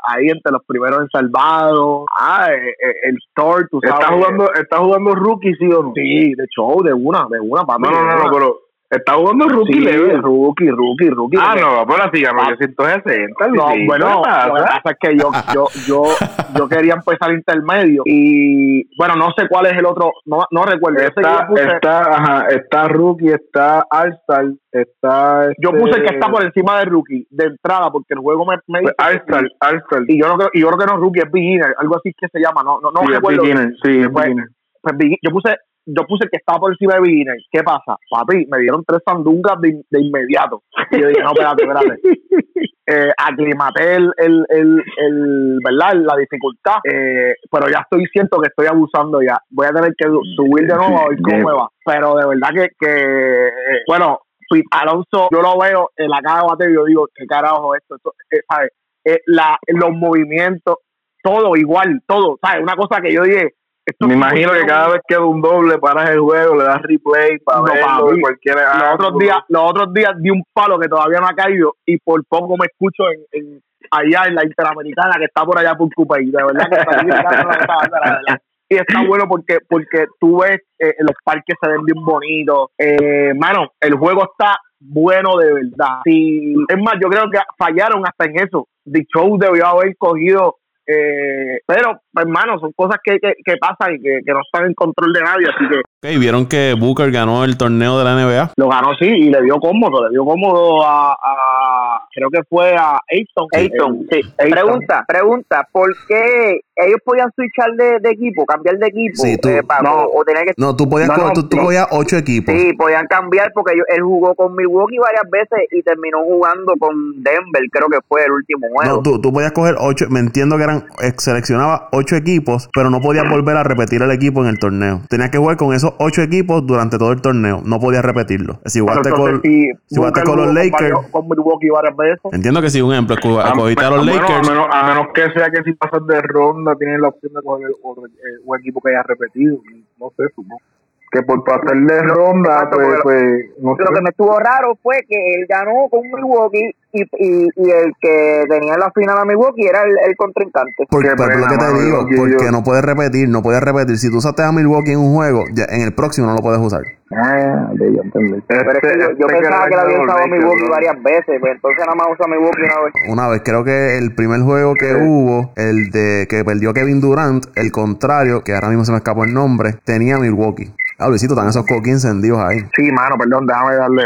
ahí entre los primeros en salvado, ah, eh, eh, el Thor, tú sabes. ¿Estás jugando, ¿Estás jugando rookie, sí o no? Sí, de show, de una, de una, para No, no, no, no, pero Está jugando rookie sí, Rookie, rookie, rookie. Ah, no, pero así, ah, yo siento 160. No, bueno, lo que pasa es que yo, yo, yo, yo quería empezar intermedio y, bueno, no sé cuál es el otro, no, no recuerdo. Está, está, ajá, está rookie, está Alstar, está... Yo puse el que está por encima de rookie, de entrada, porque el juego me, me dice... Alstar, Alstar. Y yo no creo, y yo creo que no es rookie, es beginner, algo así que se llama, no, no, no sí, recuerdo. Es beginner, sí, es pues, beginner. Pues, yo puse yo puse que estaba por encima de Beginner. ¿Qué pasa? Papi, me dieron tres sandungas de, de inmediato. Y yo dije, no, espérate, espérate. Eh, aclimaté el, el, el, el, ¿verdad? La dificultad, eh, pero ya estoy, siento que estoy abusando ya. Voy a tener que subir de nuevo a ver cómo me va. Pero de verdad que, que bueno, Alonso, yo lo veo en la cara de bateo y yo digo, ¿qué carajo esto? esto eh, ¿sabes? Eh, la, los movimientos, todo igual, todo, ¿sabes? Una cosa que yo dije, me imagino que cada vez que un doble paras el juego, le das replay para no, verlo Los otros días, los otros días di un palo que todavía no ha caído y por poco me escucho en, allá en la Interamericana que está por allá por y De verdad que está y está bueno porque porque tú ves eh, los parques se ven bien bonitos. Eh, mano, el juego está bueno de verdad. Sí, es más, yo creo que fallaron hasta en eso. The Show debió haber cogido eh, pero, hermano, son cosas que, que, pasan y que, no están en control de nadie, así que... Okay, ¿Vieron que Booker ganó el torneo de la NBA? Lo ganó, sí, y le dio cómodo, le dio cómodo a, creo que fue a Ayton. Ayton, sí. Pregunta, pregunta, ¿por qué ellos podían switchar de, de equipo, cambiar de equipo? Sí, tú, eh, no, o, que... no, tú podías, tú, podías ocho equipos. Sí, podían cambiar porque él jugó con Milwaukee varias veces y terminó jugando con Denver, creo que fue el último juego. No, tú, tú podías coger ocho, me entiendo que eran, eh, seleccionaba ocho equipos, pero no podías volver a repetir el equipo en el torneo. Tenías que jugar con esos ocho equipos durante todo el torneo, no podías repetirlo. Si jugaste con, si jugaste con los Lakers... Con Milwaukee varias veces Entiendo que si un ejemplo, cogiste a los Lakers. A menos, que sea que si pasas de ronda tienes la opción de coger eh, un equipo que haya repetido. No sé, supongo que por pasar de ronda, pues, pues, no Lo que me estuvo raro fue que él ganó con Milwaukee y, y, y el que tenía la final a Milwaukee era el, el contrincante. Porque, pero lo que te digo, porque no puedes repetir, no puedes repetir. Si tú usaste a Milwaukee en un juego, ya en el próximo no lo puedes usar. Ah, yo entendí. Pero es que yo, yo este pensaba que, le había usado a Milwaukee varias veces, pues entonces nada más usa Milwaukee una vez. Una vez, creo que el primer juego que hubo, el de que perdió Kevin Durant, el contrario, que ahora mismo se me escapó el nombre, tenía Milwaukee. Ah, Luisito, están esos coquis encendidos ahí. Sí, mano, perdón, déjame darle.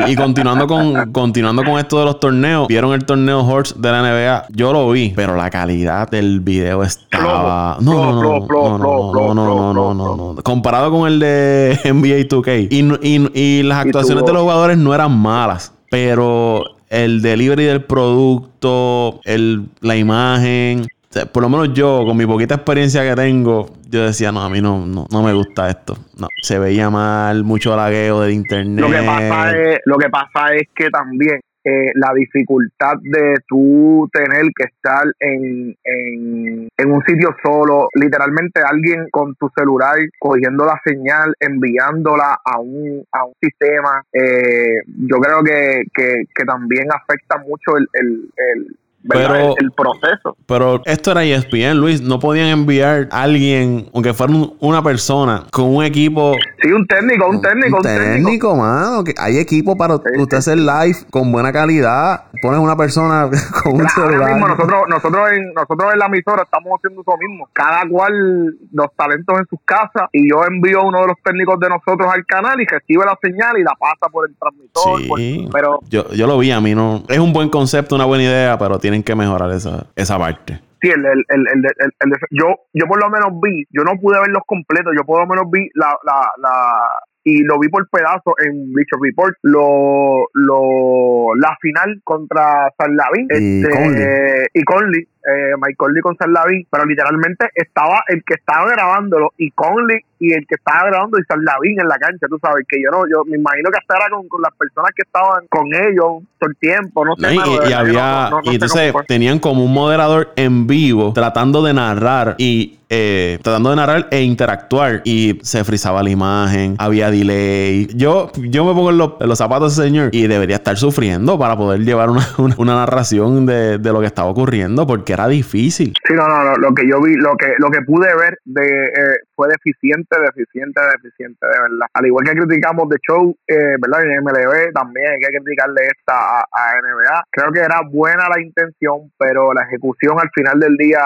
y, y continuando con continuando con esto de los torneos, vieron el torneo Horse de la NBA. Yo lo vi, pero la calidad del video estaba. No, no, no, no, no, no, no, no, no, Comparado con el de NBA 2K. Y, y, y las actuaciones de los jugadores no eran malas, pero el delivery del producto, el, la imagen, por lo menos yo, con mi poquita experiencia que tengo, yo decía, no, a mí no, no, me gusta esto. No, se veía mal, mucho lagueo del internet. Lo que pasa es, lo que, pasa es que también eh, la dificultad de tú tener que estar en, en, un sitio solo, literalmente alguien con tu celular cogiendo la señal, enviándola a un, a un sistema, eh, yo creo que, que, que también afecta mucho el, el pero, el, proceso. Pero esto era ESPN, Luis. No podían enviar a alguien, aunque fuera una persona, con un equipo. Sí, un técnico, un técnico. Un, técnico, mano. Que hay equipo para usted hacer live con buena calidad. Pones una persona con un celular. nosotros, nosotros, en, nosotros en la emisora estamos haciendo eso mismo. Cada cual, los talentos en sus casas. Y yo envío a uno de los técnicos de nosotros al canal y recibe la señal y la pasa por el transmisor. Sí, pero yo, yo lo vi, a mí no. Es un buen concepto, una buena idea, pero tiene tienen que mejorar esa, esa parte. Sí, el, el, el, el, yo, yo por lo menos vi, yo no pude verlos completos, yo por lo menos vi la, la, la y lo vi por pedazos en Bleacher Report, lo, lo, la final contra San Lavín y, este, Conley. y Conley eh, Michael Lee con Sarlaví, pero literalmente estaba el que estaba grabándolo y Conley y el que estaba grabando y Sarlavín en la cancha, tú sabes, que yo no, yo me imagino que hasta era con, las personas que estaban con ellos todo el tiempo, no sé. y, había, y entonces tenían como un moderador en vivo tratando de narrar y eh, tratando de narrar e interactuar y se frizaba la imagen, había delay. Yo, yo me pongo en los, zapatos de ese señor y debería estar sufriendo para poder llevar una, una, narración de, de, lo que estaba ocurriendo porque era difícil. Sí, no, no, no, lo que yo vi, lo que, lo que pude ver de, eh, fue deficiente, deficiente, deficiente, de verdad. Al igual que criticamos de show, eh, ¿verdad? En MLB también hay que criticarle esta a, a, NBA. Creo que era buena la intención, pero la ejecución al final del día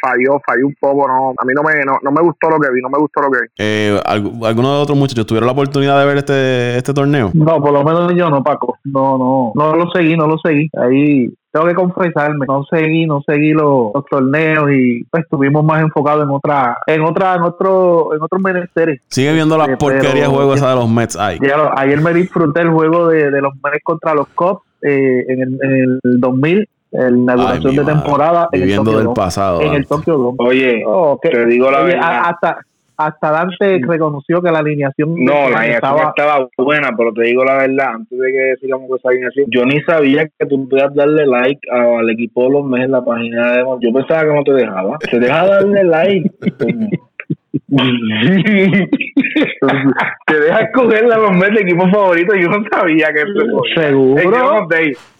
falló, falló un poco no, a mí no me, no, me gustó lo que vi, no me gustó lo que vi. Eh, ¿Algunos de otros muchachos tuvieron la oportunidad de ver este, este torneo? No, por lo menos yo no, Paco. No, no, no lo seguí, no lo seguí. Ahí tengo que confesarme, no seguí, no seguí los, torneos y pues estuvimos más enfocados en otra, en otra, en otro, en otros menesteres. Sigue viendo la eh, porquería de juego esa de los Mets ahí. ayer me disfruté el juego de, los Mets contra los Cubs eh, en, el, en el 2000 en la duración de temporada viviendo del pasado en el Tokyo Dome. Oye, oh, te digo la verdad. Hasta, hasta Dante reconoció que la alineación no la alineación estaba... buena pero te digo la verdad antes de que sigamos con esa alineación yo ni sabía que tú podías darle like al equipo de los meses en la página de yo pensaba que no te dejaba. Te deja darle like. Te deja escoger los meses de equipo favorito yo no sabía que seguro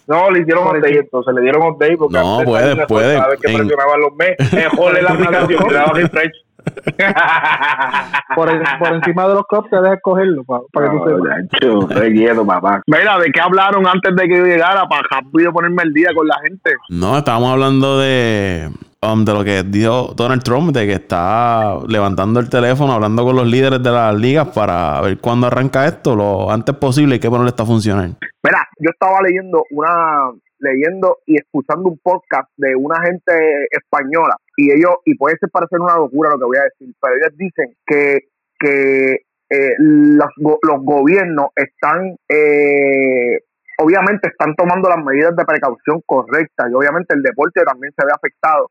no, le hicieron update, entonces le dieron update porque no, puede, puede. Cada vez que presionaban los meses, mejor la aplicación, le daba refresh. por, por, encima de los cops te deja escogerlo para, no, que tú quieto, papá. Mira, ¿de qué hablaron antes de que yo llegara para rápido ponerme el día con la gente? No, estábamos hablando de Um, de lo que dijo Donald Trump, de que está levantando el teléfono, hablando con los líderes de las ligas para ver cuándo arranca esto, lo antes posible y qué ponerle está funcionando. Mira, yo estaba leyendo una leyendo y escuchando un podcast de una gente española y ellos y puede ser parecer una locura lo que voy a decir, pero ellos dicen que que eh, los, los gobiernos están eh, obviamente están tomando las medidas de precaución correctas y obviamente el deporte también se ve afectado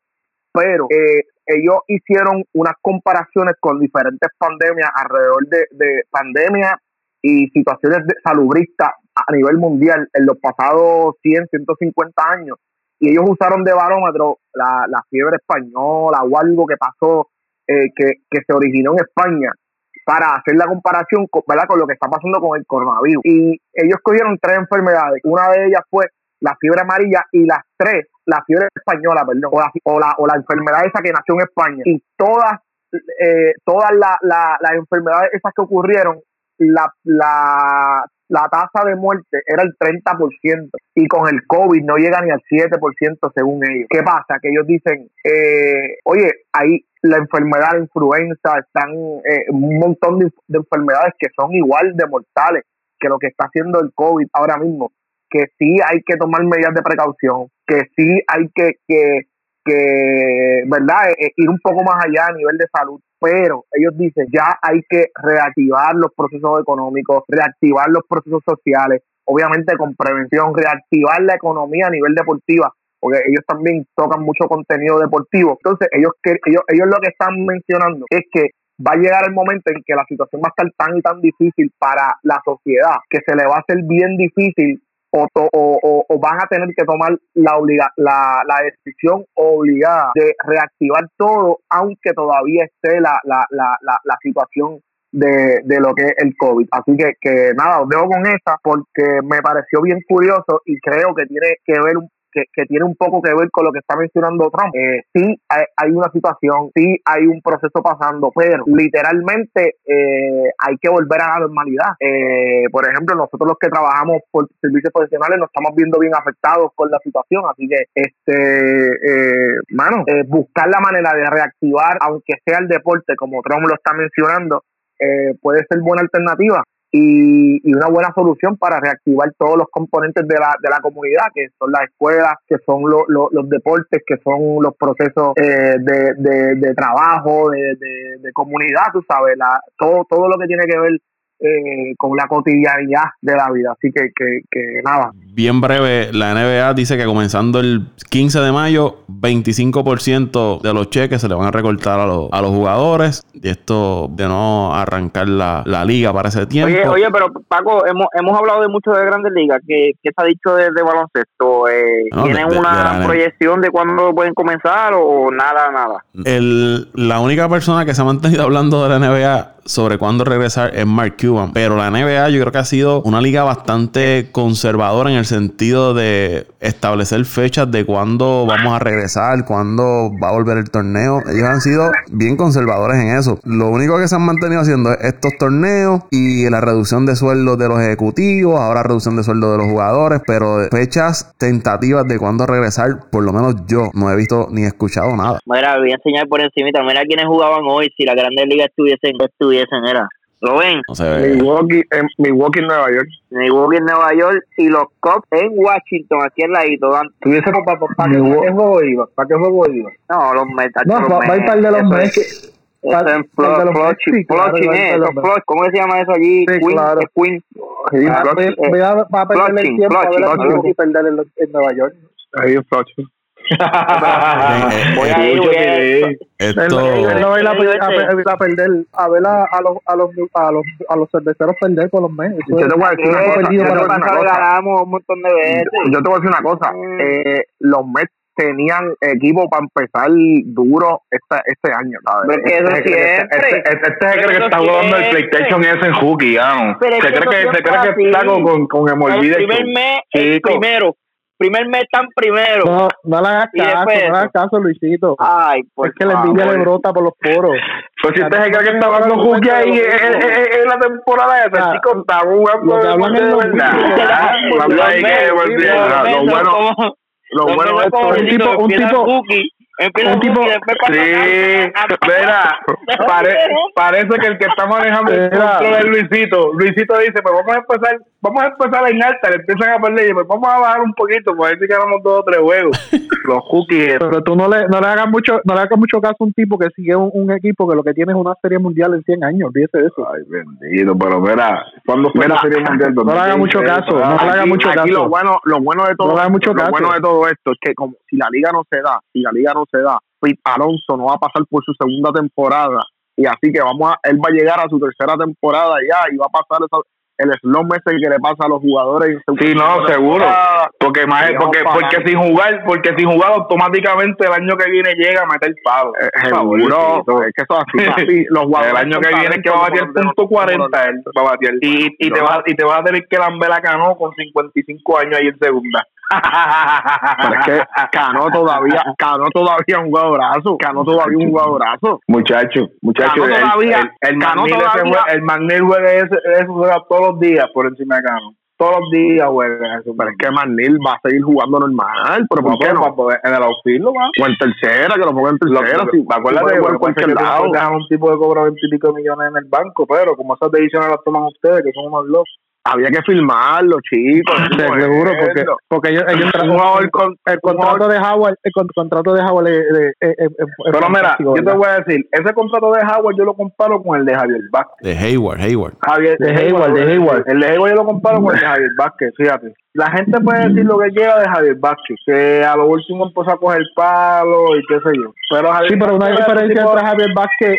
pero eh, ellos hicieron unas comparaciones con diferentes pandemias alrededor de, de pandemias y situaciones salubristas a nivel mundial en los pasados 100, 150 años. Y ellos usaron de barómetro la, la fiebre española o algo que pasó, eh, que, que se originó en España, para hacer la comparación con, ¿verdad? con lo que está pasando con el coronavirus. Y ellos cogieron tres enfermedades. Una de ellas fue la fiebre amarilla y las tres, la fiebre española, perdón, o la, o la, enfermedad esa que nació en España. Y todas, eh, todas las enfermedades esas que ocurrieron, la, la, la tasa de muerte era el 30% y con el COVID no llega ni al 7% según ellos. ¿Qué pasa? Que ellos dicen, eh, oye, ahí la enfermedad, de influenza, están eh, un montón de, de enfermedades que son igual de mortales que lo que está haciendo el COVID ahora mismo que sí hay que tomar medidas de precaución, que sí hay que, que, que ¿verdad?, e, e, ir un poco más allá a nivel de salud, pero ellos dicen ya hay que reactivar los procesos económicos, reactivar los procesos sociales, obviamente con prevención, reactivar la economía a nivel deportiva, porque ellos también tocan mucho contenido deportivo. Entonces, ellos, ellos, ellos lo que están mencionando es que va a llegar el momento en que la situación va a estar tan y tan difícil para la sociedad que se le va a hacer bien difícil o, o, o, van a tener que tomar la, obliga, la, la decisión obligada de reactivar todo, aunque todavía esté la, la, la, la, situación de, de, lo que es el COVID. Así que, que nada, os dejo con esa porque me pareció bien curioso y creo que tiene que ver un que, tiene un poco que ver con lo que está mencionando Trump. Eh, sí hay, una situación, sí hay un proceso pasando, pero literalmente eh, hay que volver a la normalidad. Eh, por ejemplo, nosotros los que trabajamos por servicios profesionales nos estamos viendo bien afectados con la situación, así que, este, eh, mano, buscar la manera de reactivar, aunque sea el deporte, como Trump lo está mencionando, puede ser buena alternativa y, y, una buena solución para reactivar todos los componentes de la, de la comunidad, que son las escuelas, que son los deportes, que son los procesos eh, de, de, de, trabajo, de, de, comunidad, tú sabes, la, todo, todo lo que tiene que ver eh, con la cotidianidad de la vida. Así que, que, que nada, bien breve, la NBA dice que comenzando el 15 de mayo, 25% de los cheques se le van a recortar a, los, a los jugadores. Y esto de no arrancar la, la liga para ese tiempo. Oye, oye, pero Paco, hemos, hemos hablado de mucho de grandes ligas. ¿Qué, qué se ha dicho de, de baloncesto? Eh, No, ¿Tienen de- una de proyección de cuándo pueden comenzar o nada, nada? El, la única persona que se ha mantenido hablando de la NBA sobre cuándo regresar es Mark Cuban. Pero la NBA yo creo que ha sido una liga bastante conservadora en el sentido de establecer fechas de cuándo vamos a regresar, cuándo va a volver el torneo. Ellos han sido bien conservadores en eso. Lo único que se han mantenido haciendo es estos torneos y la reducción de sueldos de los ejecutivos, ahora reducción de sueldos de los jugadores, pero fechas tentativas de cuándo regresar, por lo menos yo no he visto ni escuchado nada. Mira, voy a enseñar por encimita. Mira quiénes jugaban hoy si las grandes ligas estuviesen, estuviesen, era. ¿Lo ven? No se ve. Milwaukee, en Milwaukee, Nueva York. Milwaukee en Nueva York y los Cubs en Washington, aquí al ladito. Tuviese para, para, para, qué juego iba, para qué juego iba. No, los Mets. No, los va, va a ir para el de los es- es Mets, flushing. ¿Cómo se llama eso allí? Sí, Queen, claro. es Queen. Sí, Ah, eh, ve a, va a perder el Flushing, tiempo a ver a Flushing, en, Nueva York. Ahí en Flush. Voy a ir, voy a ir. Esto, Él, no va a a, a- este. perder, a ver a, a los, a, los, a, los, a los cerveceros perder por los meses. Yo te voy a decir una cosa. Yo te voy a decir una cosa. Mm. Eh, los Mets tenían equipo para empezar duro este, este año. ¿sabes? Pero es que eso Este- siempre. este- Este, este se cree que está jugando el. PlayStation ese en Hooky, ya no. Se que cree que, se cree que está con, con, con el primer mes, el primero. Primer mes tan primero. No, no le hagas caso, después no le hagas caso, Luisito. Ay, por es que la envidia le brota por los poros. Pues si usted se cree que está jugando Hooky ahí en, la temporada esa, Ah, chico, está jugando es de verdad. Lo bueno- de esto un tipo- un tipo- Un tipo- cuando Sí, mira, pare- parece que el que está manejando el control es Luisito. Luisito dice, pues vamos a empezar, vamos a empezar en alta, le empiezan a perder y pues vamos a bajar un poquito, pues ver si ganamos dos o tres juegos. Los cookies, Pero tú no le, no le hagas mucho, no le hagas mucho caso a un tipo que sigue un, un equipo que lo que tiene es una serie mundial en 100 años, olvídese de eso. Ay, bendito, pero mira, ¿cuándo fue Mira, la serie mundial? no le haga mucho caso, no le haga Aquí- mucho aquí caso. Lo bueno, lo bueno de todo, No le haga mucho lo caso. bueno de todo esto es que como si la liga no se da, si la liga no se da, Pete Alonso no va a pasar por su segunda temporada y así que vamos a, él va a llegar a su tercera temporada ya y va a pasar esa- el slump ese que le pasa a los jugadores. Sí, no, seguro. Porque, más, porque, porque sin jugar, porque sin jugar automáticamente el año que viene llega a meter palo. Eh, seguro, es que eso es así, así, los jugadores El año que viene es que va a batear punto como los- 40 él va a batear. Y, y, te vas, y te vas a tener que lamber a Cano con 55 años ahí en segunda. Pero es que Cano todavía, Cano todavía un jugadorazo, Cano todavía un jugadorazo. Muchacho, muchacho, Cano el, todavía- el, el Cano todavía- el Magnil juega ese juega todos los días por encima de Cano. Todos los días juega eso. Pero es que Manil va a seguir jugando normal, pero ¿por qué no? para poder- en el outfield lo va. O en tercera, que lo ponga en tercera. Lo- si, acuérdate en cualquier lado. dejan un tipo de cobra 20 y pico millones en el banco, pero como esas decisiones las toman ustedes, que son unos locos. Había que filmarlo, chicos. Seguro, porque, porque ellos, ellos Un jugador con- el contrato de Howard, el con- contrato de Howard es, es- es- es- es Pero mira, yo te voy a decir, ese contrato de Howard yo lo comparo con el de Javier Vázquez. de Hayward, Hayward. Javier, De Hayward, de Hayward. El de Hayward yo lo comparo con el de Javier Vázquez, fíjate. La gente puede decir lo que quiera de Javier Vázquez, que a lo último empezó a coger palo y qué sé yo. Pero Javier Sí, pero una diferencia tipo- entre Javier Vázquez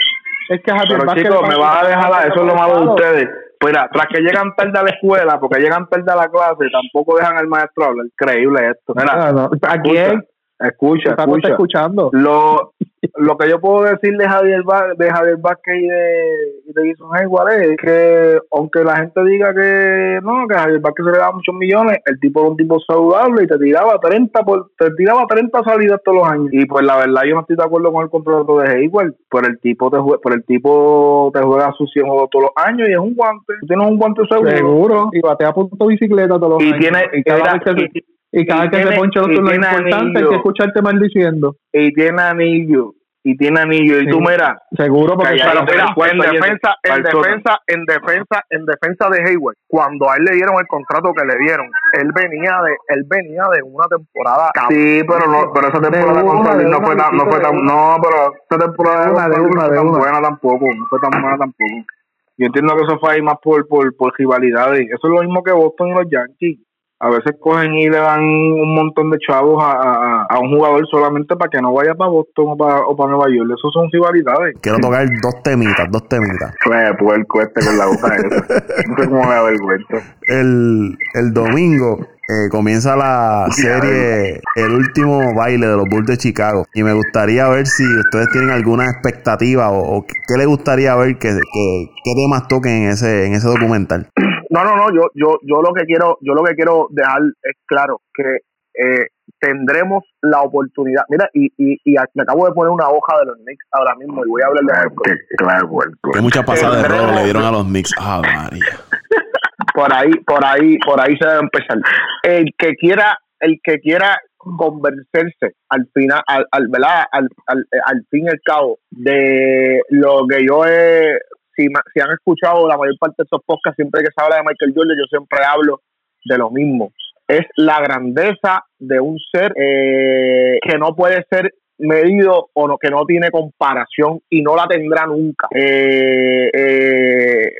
es que Javier Pero Vázquez... chicos, me vas a dejar, a- eso es lo malo de ustedes. Mira, tras que llegan tarde a la escuela, porque llegan tarde a la clase, tampoco dejan al maestro hablar. Increíble esto. Mira, Ah, no. ¿A quién? Escucha, Paco está escucha. escuchando. Lo, lo que yo puedo decir de Javier, Va- de Javier Vázquez y de, y de Jason Hayward es que, aunque la gente diga que no, que a Javier Vázquez se le daba muchos millones, el tipo era un tipo saludable y te tiraba 30 por, te tiraba 30 salidas todos los años. Y pues la verdad yo no estoy de acuerdo con el contrato de Hayward, pero el tipo te juega, pero el tipo te juega sus 100 juegos todos los años y es un guante. Tienes un guante seguro. Seguro. Y batea punto bicicleta todos los Y años. tiene, y que, y- cada y que se tiene- poncha los turnos tiene importantes, hay anillo. que escucharte maldiciendo. y tiene anillo, y tiene anillo, y Sí. tú mira, Seguro, porque Pero mira, en defensa, en defensa, en defensa, en defensa de Hayward, cuando a él le dieron el contrato que le dieron, él venía de, él venía de una temporada Sí, pero no, pero esa temporada De una, con San Luis de no fue tan, no fue tan, no, pero esa temporada De una, de no fue tan buena tampoco, no fue tan buena tampoco. Yo entiendo que eso fue ahí más por, por, por rivalidades. Eso es lo mismo que Boston y los Yankees. A veces cogen y le dan un montón de chavos a, a, un jugador solamente para que no vaya para Boston o para, o para Nueva York. Eso son rivalidades. Quiero tocar dos temitas, dos temitas. Pues, puerco este con la boca esa. No sé cómo me da vergüenza. El, el domingo eh, comienza la serie El último baile de los Bulls de Chicago. Y me gustaría ver si ustedes tienen alguna expectativa o, qué les gustaría ver que, que, qué temas toquen en ese, en ese documental. No, no, no, yo, yo, yo lo que quiero, yo lo que quiero dejar es claro que eh, tendremos la oportunidad. Mira, y, y, y, me acabo de poner una hoja de los Knicks ahora mismo y voy a hablar de claro, Que mucha pasada de robo le dieron a los Knicks. Ah, María. por ahí, por ahí, por ahí se debe empezar. El que quiera, el que quiera convencerse al final, al, al, Al, al, al fin y al cabo de lo que yo he si, han escuchado la mayor parte de estos podcasts, siempre que se habla de Michael Jordan, yo siempre hablo de lo mismo. Es la grandeza de un ser eh, que no puede ser medido o no, que no tiene comparación y no la tendrá nunca. Eh, eh,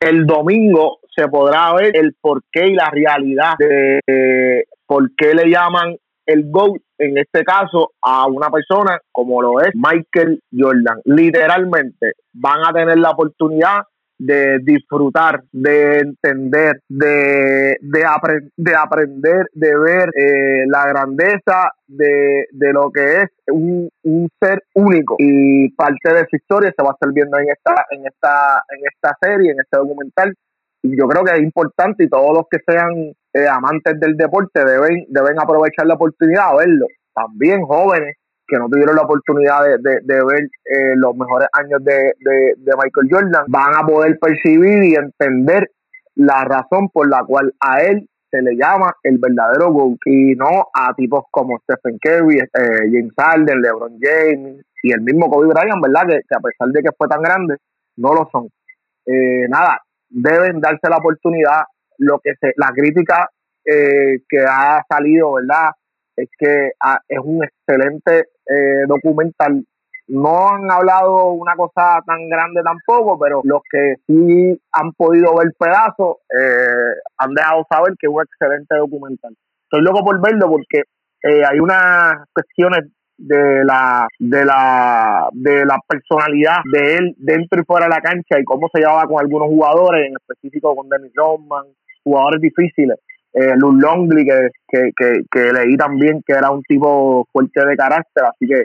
el domingo se podrá ver el porqué y la realidad de por qué le llaman el GOAT en este caso a una persona como lo es Michael Jordan. Literalmente van a tener la oportunidad de disfrutar, de entender, de, de, de aprender, de ver eh, la grandeza de, de, lo que es un, un, ser único. Y parte de su historia se va a estar viendo en esta, en esta, en esta serie, en este documental. Y yo creo que es importante y todos los que sean eh, amantes del deporte deben, deben aprovechar la oportunidad de verlo. También jóvenes que no tuvieron la oportunidad de, ver eh, los mejores años de, Michael Jordan van a poder percibir y entender la razón por la cual a él se le llama el verdadero GOAT y no a tipos como Stephen Curry, eh, James Harden, LeBron James y el mismo Kobe Bryant, ¿verdad? Que, a pesar de que fue tan grande, no lo son. nada, deben darse la oportunidad, lo que se, la crítica eh, que ha salido, ¿verdad? Es que ah, es un excelente eh, documental. No han hablado una cosa tan grande tampoco, pero los que sí han podido ver pedazos eh, han dejado saber que es un excelente documental. Estoy loco por verlo porque hay unas cuestiones de la de la de la personalidad de él dentro y fuera de la cancha y cómo se llevaba con algunos jugadores en específico con Dennis Rodman jugadores difíciles. Eh, Luz Longley, que, que, que, leí también que era un tipo fuerte de carácter, así que,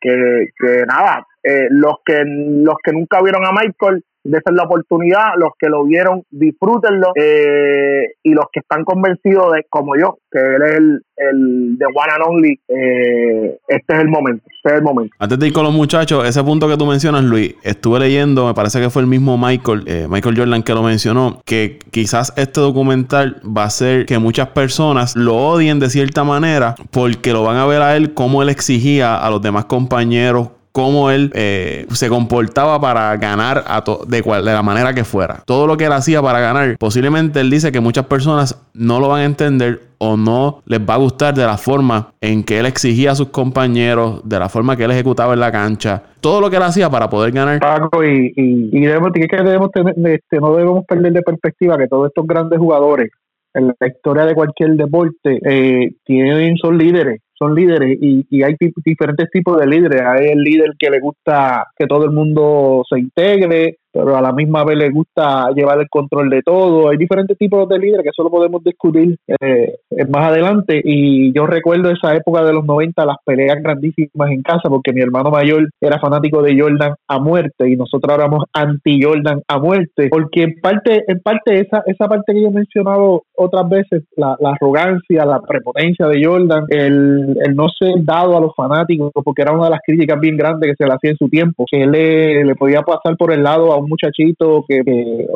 que, que nada, eh, los que los que nunca vieron a Michael de ser la oportunidad, los que lo vieron, disfrútenlo, eh, y los que están convencidos de, como yo, que él es el, el One and Only, eh, este es el momento, este es el momento. Antes de ir con los muchachos, ese punto que tú mencionas, Luis, estuve leyendo, me parece que fue el mismo Michael, eh, Michael Jordan que lo mencionó, que quizás este documental va a ser que muchas personas lo odien de cierta manera porque lo van a ver a él como él exigía a los demás compañeros cómo él eh, se comportaba para ganar a de, cual, de la manera que fuera. Todo lo que él hacía para ganar, posiblemente él dice que muchas personas no lo van a entender o no les va a gustar de la forma en que él exigía a sus compañeros, de la forma que él ejecutaba en la cancha, todo lo que él hacía para poder ganar. Paco, y, y, debemos, que debemos tener, este, no debemos perder de perspectiva que todos estos grandes jugadores en la historia de cualquier deporte eh, tienen, son líderes son líderes y, y hay diferentes tipos de líderes. Hay el líder que le gusta que todo el mundo se integre, pero a la misma vez le gusta llevar el control de todo. Hay diferentes tipos de líderes que eso lo podemos descubrir eh, más adelante. Y yo recuerdo esa época de los 90, las peleas grandísimas en casa, porque mi hermano mayor era fanático de Jordan a muerte y nosotros éramos anti-Jordan a muerte. Porque en parte, en parte esa, esa parte que yo he mencionado otras veces, la, arrogancia, la prepotencia de Jordan, el, el, no ser dado a los fanáticos, porque era una de las críticas bien grandes que se le hacía en su tiempo, que él le, le podía pasar por el lado a un muchachito que,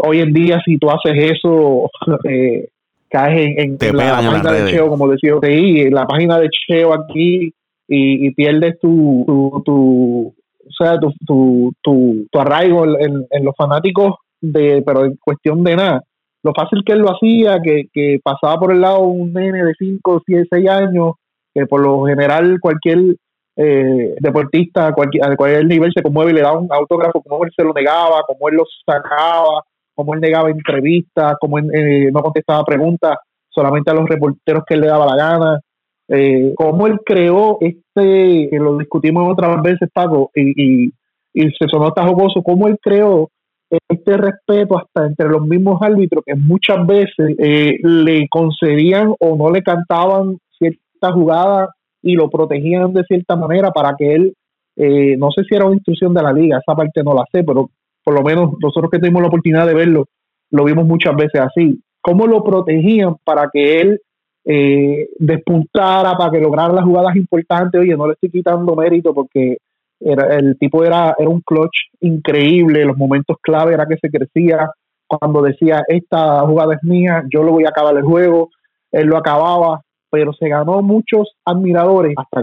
hoy en día si tú haces eso eh, caes en, la página de Cheo, como decía en la página de Cheo aquí y, pierdes tu, tu, o sea, tu, tu, tu, arraigo en, los fanáticos, de pero en cuestión de nada. Lo fácil que él lo hacía, que, que pasaba por el lado un nene de 5, 6 años, que por lo general cualquier eh, deportista a cualquier, nivel se conmueve y le da un autógrafo, como él se lo negaba, como él lo sacaba, como él negaba entrevistas, como él eh, no contestaba preguntas. Solamente a los reporteros que él le daba la gana. Eh, cómo él creó este, que lo discutimos otras veces, Paco, y, y, se sonó hasta jocoso, cómo él creó este respeto hasta entre los mismos árbitros que muchas veces eh, le concedían o no le cantaban cierta jugada y lo protegían de cierta manera para que él, eh, no sé si era una instrucción de la liga, esa parte no la sé, pero por lo menos nosotros que tuvimos la oportunidad de verlo, lo vimos muchas veces así. ¿Cómo lo protegían para que él eh, despuntara, para que lograra las jugadas importantes? Oye, no le estoy quitando mérito porque era, el tipo era, era un clutch increíble, los momentos clave era que se crecía, cuando decía, esta jugada es mía, yo lo voy a acabar el juego, él lo acababa, pero se ganó muchos admiradores. Hasta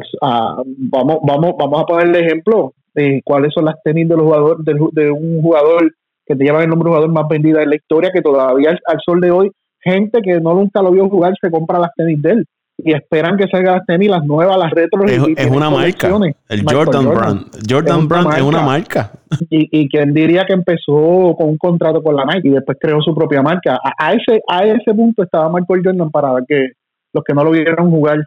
vamos, vamos, vamos a poner el ejemplo de cuáles son las tenis de, los jugadores, de, un jugador que te llevan el nombre de jugador más vendida en la historia, que todavía al, sol de hoy, gente que no nunca lo vio jugar se compra las tenis de él y esperan que salgan las tenis, las nuevas, las retro. Es, una marca. El Jordan, Brand. Jordan Brand es una marca. Y, y quien diría que empezó con un contrato con la Nike y después creó su propia marca. A, ese a ese punto estaba Michael Jordan para que los que no lo vieron jugar,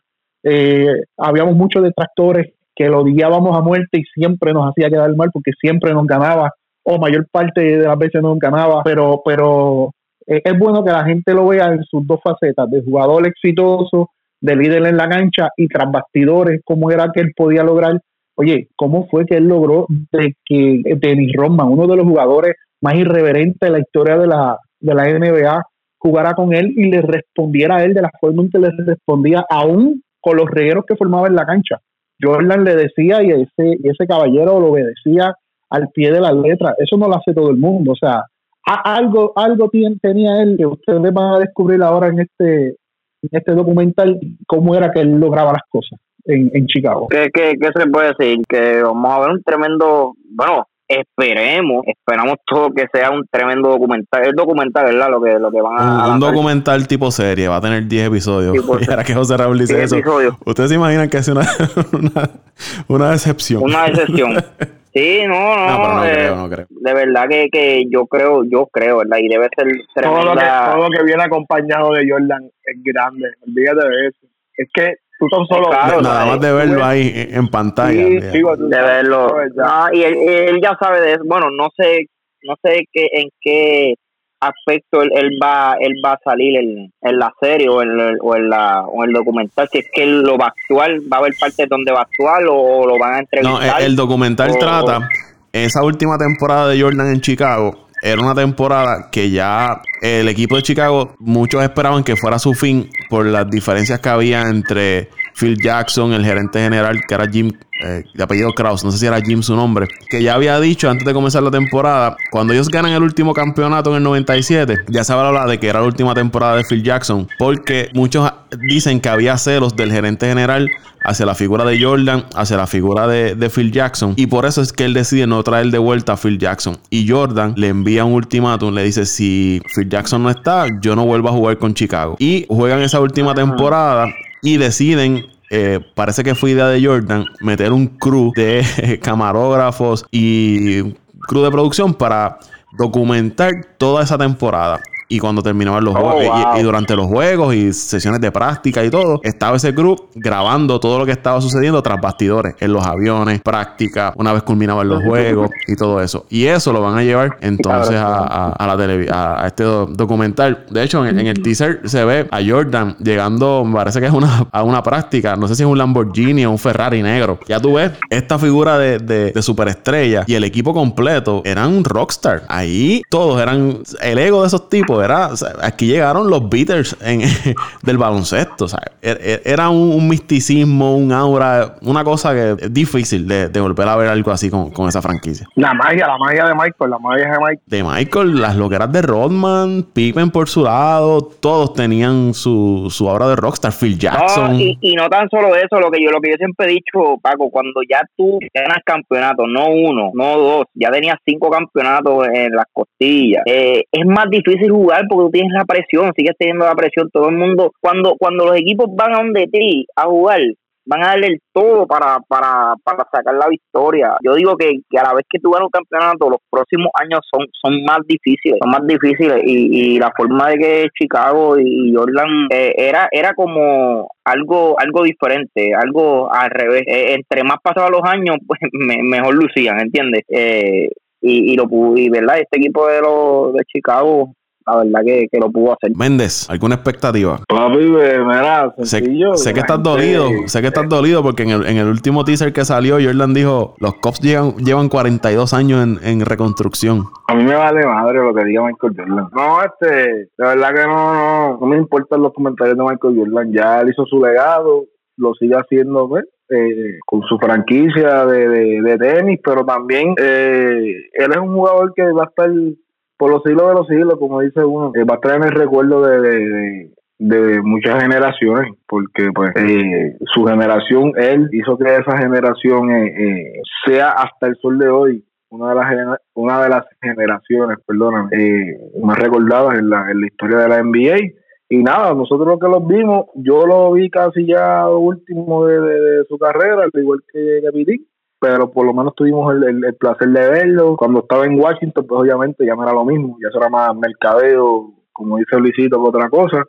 eh, habíamos muchos detractores que lo odiábamos a muerte y siempre nos hacía quedar mal porque siempre nos ganaba o mayor parte de las veces nos ganaba, pero, pero eh, es bueno que la gente lo vea en sus dos facetas, de jugador exitoso, de líder en la cancha y tras bastidores, cómo era que él podía lograr, oye, cómo fue que él logró de que Dennis Rodman, uno de los jugadores más irreverentes de la historia de la, de la NBA, jugara con él y le respondiera a él de la forma en que le respondía, aún con los regueros que formaba en la cancha. Jordan le decía y ese, ese caballero lo obedecía al pie de la letra. Eso no lo hace todo el mundo. O sea, algo, algo tenía él que ustedes van a descubrir ahora en este, en este documental, cómo era que él lograba las cosas en, en Chicago. ¿Qué, qué, qué se puede decir? Que vamos a ver un tremendo, bueno, esperemos, esperamos todo que sea un tremendo documental. Es documental, ¿verdad? Lo que, lo que van a. Un, documental tipo serie, va a tener 10 episodios. y ahora que José Raúl dice eso. Ustedes se imaginan que es una, una, decepción. Una decepción. Sí, no, no, no, creo, no creo. De verdad que, que yo creo, yo creo, ¿verdad? Y debe ser tremenda... todo lo, que, todo lo que viene acompañado de Jordan es grande, olvídate de eso. Es que tú tan solo nada más de verlo ahí en pantalla de verlo. no, y él, ya sabe de eso. Bueno no sé no sé qué en qué aspecto él, va él va a salir en, en la serie o en, el, o en la o en el documental. Si es que él lo va a actuar va a haber partes donde va a actuar o, lo van a entrevistar no el, documental trata esa última temporada de Jordan en Chicago era una temporada que ya el equipo de Chicago, muchos esperaban que fuera su fin por las diferencias que había entre Phil Jackson, el gerente general, que era Jim, eh, de apellido Kraus, no sé si era Jim su nombre, que ya había dicho antes de comenzar la temporada, cuando ellos ganan el último campeonato en el 97, ya se habla de que era la última temporada de Phil Jackson, porque muchos dicen que había celos del gerente general hacia la figura de Jordan, hacia la figura de, Phil Jackson. Y por eso es que él decide no traer de vuelta a Phil Jackson. Y Jordan le envía un ultimátum, le dice, si Phil Jackson no está, yo no vuelvo a jugar con Chicago. Y juegan esa última temporada y deciden eh, parece que fue idea de Jordan meter un crew de camarógrafos y crew de producción para documentar toda esa temporada. Y cuando terminaban los juegos, oh, y, durante los juegos y sesiones de práctica y todo, estaba ese grupo grabando todo lo que estaba sucediendo tras bastidores, en los aviones, práctica, una vez culminaban los juegos y todo eso. Y eso lo van a llevar entonces a, a, la a, este documental. De hecho, en, el teaser se ve a Jordan llegando, me parece que es una, a una práctica, no sé si es un Lamborghini o un Ferrari negro. Ya tú ves, esta figura de, de, superestrella y el equipo completo eran un rockstar. Ahí todos eran el ego de esos tipos aquí llegaron los beaters del baloncesto. Er, er, era un, misticismo, un aura, una cosa que es difícil de, volver a ver algo así con, esa franquicia. La magia, la magia de Michael, la magia de Michael. De Michael, las loqueras de Rodman, Pippen por su lado, todos tenían su, su obra de rockstar, Phil Jackson. y, no tan solo eso, lo que yo lo que yo siempre he dicho, Paco, cuando ya tú ganas campeonatos, no uno, no dos, ya tenías cinco campeonatos en las costillas, eh, es más difícil jugar porque tú tienes la presión, sigues teniendo la presión. Todo el mundo, cuando, cuando los equipos van a donde ti a jugar, van a darle el todo para, para, para sacar la victoria. Yo digo que, que a la vez que tú ganas un campeonato, los próximos años son, son más difíciles, son más difíciles y, la forma de que Chicago y Jordan eh, era, era como algo algo diferente, algo al revés. Eh, entre más pasaban los años, pues mejor lucían, ¿entiendes? Eh, y, y lo y verdad, este equipo de los de Chicago la verdad que, que, lo pudo hacer. Méndez, ¿alguna expectativa? Papi, mira, sencillo. Sé, que estás dolido, sé que estás dolido porque en el, en el último teaser que salió, Jordan dijo, los Cops llevan, llevan 42 años en, en reconstrucción. A mí me vale madre lo que diga Michael Jordan. No, este, de verdad que no, no, no me importan los comentarios de Michael Jordan. Ya él hizo su legado, lo sigue haciendo, ¿ves? Eh, con su franquicia de, de, de, tenis, pero también eh, él es un jugador que va a estar por los siglos de los siglos, como dice uno, eh, va a traer el recuerdo de, de, muchas generaciones, porque pues eh, su generación, él hizo que esa generación eh, sea hasta el sol de hoy una de las una de las generaciones, perdóname, más recordadas en la, en la historia de la NBA. Y nada, nosotros lo que los vimos, yo lo vi casi ya último de, su carrera, al igual que Gavirín pero por lo menos tuvimos el, el, placer de verlo. Cuando estaba en Washington, pues obviamente ya no era lo mismo, ya era más mercadeo, como dice Luisito, que otra cosa.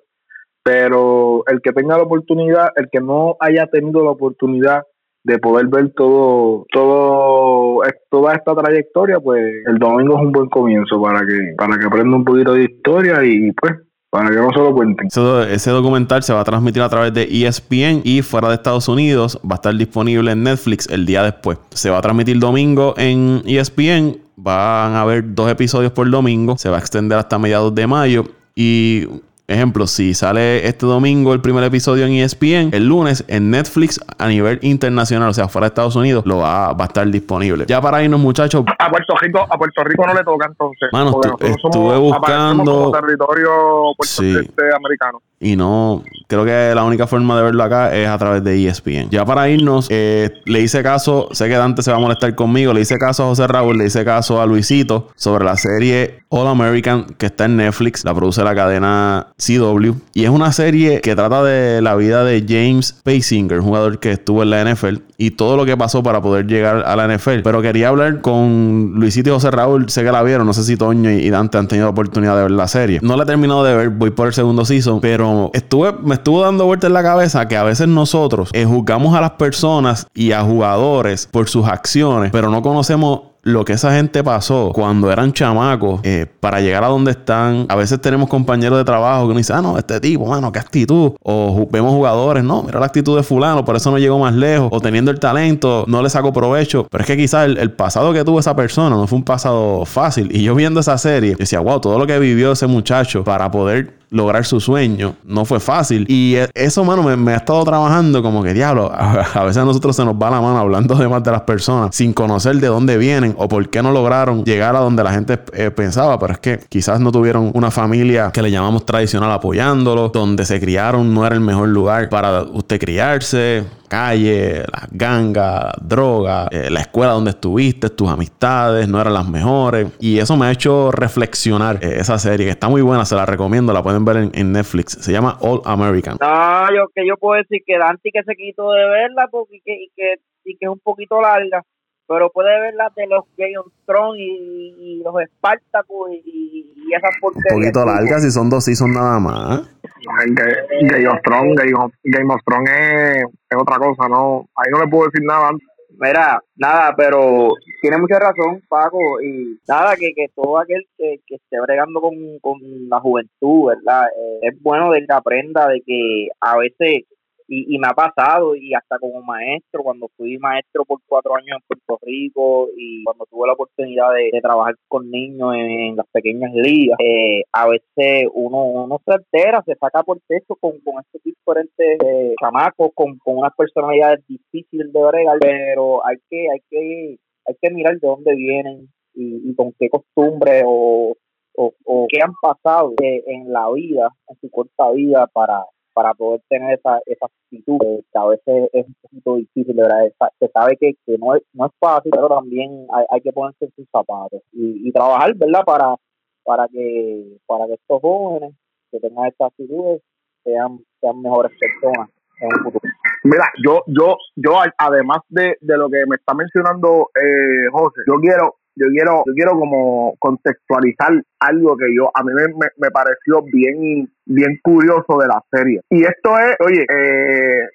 Pero el que tenga la oportunidad, el que no haya tenido la oportunidad de poder ver todo, todo, toda esta trayectoria, pues el domingo es un buen comienzo para que, para que aprenda un poquito de historia y pues para que no se lo cuenten. Ese, documental se va a transmitir a través de ESPN y fuera de Estados Unidos va a estar disponible en Netflix el día después. Se va a transmitir domingo en ESPN. Van a haber dos episodios por domingo. Se va a extender hasta mediados de mayo. Y Ejemplo, si sale este domingo el primer episodio en ESPN, el lunes en Netflix a nivel internacional, o sea, fuera de Estados Unidos, lo va, a estar disponible. Ya para irnos, muchachos. A Puerto Rico, a Puerto Rico no le toca entonces. Mano, estuve buscando. territorio sí. americano. Y no, creo que la única forma de verlo acá es a través de ESPN. Ya para irnos, eh, le hice caso, sé que Dante se va a molestar conmigo, le hice caso a José Raúl, le hice caso a Luisito sobre la serie All American que está en Netflix, la produce la cadena CW. Y es una serie que trata de la vida de James Paysinger, un jugador que estuvo en la NFL y todo lo que pasó para poder llegar a la NFL. Pero quería hablar con Luisito y José Raúl, sé que la vieron, no sé si Toño y Dante han tenido la oportunidad de ver la serie. No la he terminado de ver, voy por el segundo season, pero estuve, me estuvo dando vuelta en la cabeza que a veces nosotros eh, juzgamos a las personas y a jugadores por sus acciones, pero no conocemos lo que esa gente pasó cuando eran chamacos eh, para llegar a donde están. A veces tenemos compañeros de trabajo que nos dicen, ah, no, este tipo, mano, qué actitud. O vemos jugadores, no, mira la actitud de fulano, por eso no llegó más lejos. O teniendo el talento, no le saco provecho. Pero es que quizás el, pasado que tuvo esa persona no fue un pasado fácil. Y yo viendo esa serie, decía, wow, todo lo que vivió ese muchacho para poder lograr su sueño. No fue fácil. Y e, eso, mano, me, ha estado trabajando como que diablo. A, veces a nosotros se nos va la mano hablando de más de las personas sin conocer de dónde vienen o por qué no lograron llegar a donde la gente eh, pensaba. Pero es que quizás no tuvieron una familia que le llamamos tradicional apoyándolo, donde se criaron no era el mejor lugar para usted criarse calle, las gangas, drogas, eh, la escuela donde estuviste, tus amistades no eran las mejores. Y eso me ha hecho reflexionar eh, esa serie, que está muy buena, se la recomiendo, la pueden ver en, Netflix. Se llama All American. No, yo que yo puedo decir que Dante que se quitó de verla porque que, y que, y que es un poquito larga pero puede ver las de los Game of Thrones y, los Spartacus y, y, esas porquerías. Un poquito largas si son dos seasons nada más. Game of Thrones, Game of, Thrones es, es, otra cosa, ¿no? Ahí no le puedo decir nada. Mira, nada, pero tiene mucha razón, Paco, y nada, que, que todo aquel que, que esté bregando con, con la juventud, ¿verdad? Eh, es bueno de que aprenda de que a veces y, y me ha pasado y hasta como maestro, cuando fui maestro por cuatro años en Puerto Rico y cuando tuve la oportunidad de, trabajar con niños en, las pequeñas ligas, eh, a veces uno, uno se altera, se saca por texto con, con estos diferentes eh, chamacos, con, con unas personalidades difíciles de bregar, pero hay que, hay que, hay que mirar de dónde vienen y, con qué costumbre o, o, o qué han pasado eh, en la vida, en su corta vida para para poder tener esa, esa actitud que a veces es un poquito difícil, ¿verdad? Se sabe que, que no, es, no es fácil, pero también hay, que ponerse sus zapatos y, y, trabajar, ¿verdad? Para, para, que, para que estos jóvenes que tengan estas actitudes sean, sean mejores personas en el futuro. Mira, yo, yo, yo, además de, de lo que me está mencionando eh, José, yo quiero, yo quiero, yo quiero como contextualizar algo que yo, a mí me, me pareció bien, bien curioso de la serie. Y esto es, oye, eh,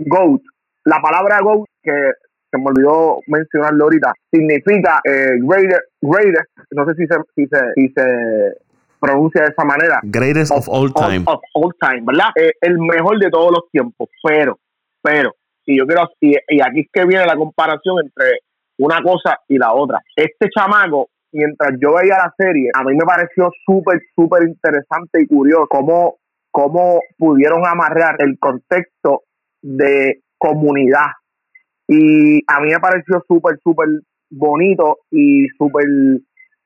GOAT, la palabra GOAT, que se me olvidó mencionarlo ahorita, significa eh, greatest, no sé si se, si se, si se pronuncia de esa manera. Greatest of, all time. Of, all time, ¿verdad? Eh, el mejor de todos los tiempos, pero, pero, y yo quiero, y, y aquí es que viene la comparación entre una cosa y la otra. Este chamaco, mientras yo veía la serie, a mí me pareció súper, súper interesante y curioso cómo, cómo pudieron amarrar el contexto de comunidad. Y a mí me pareció súper, súper bonito y súper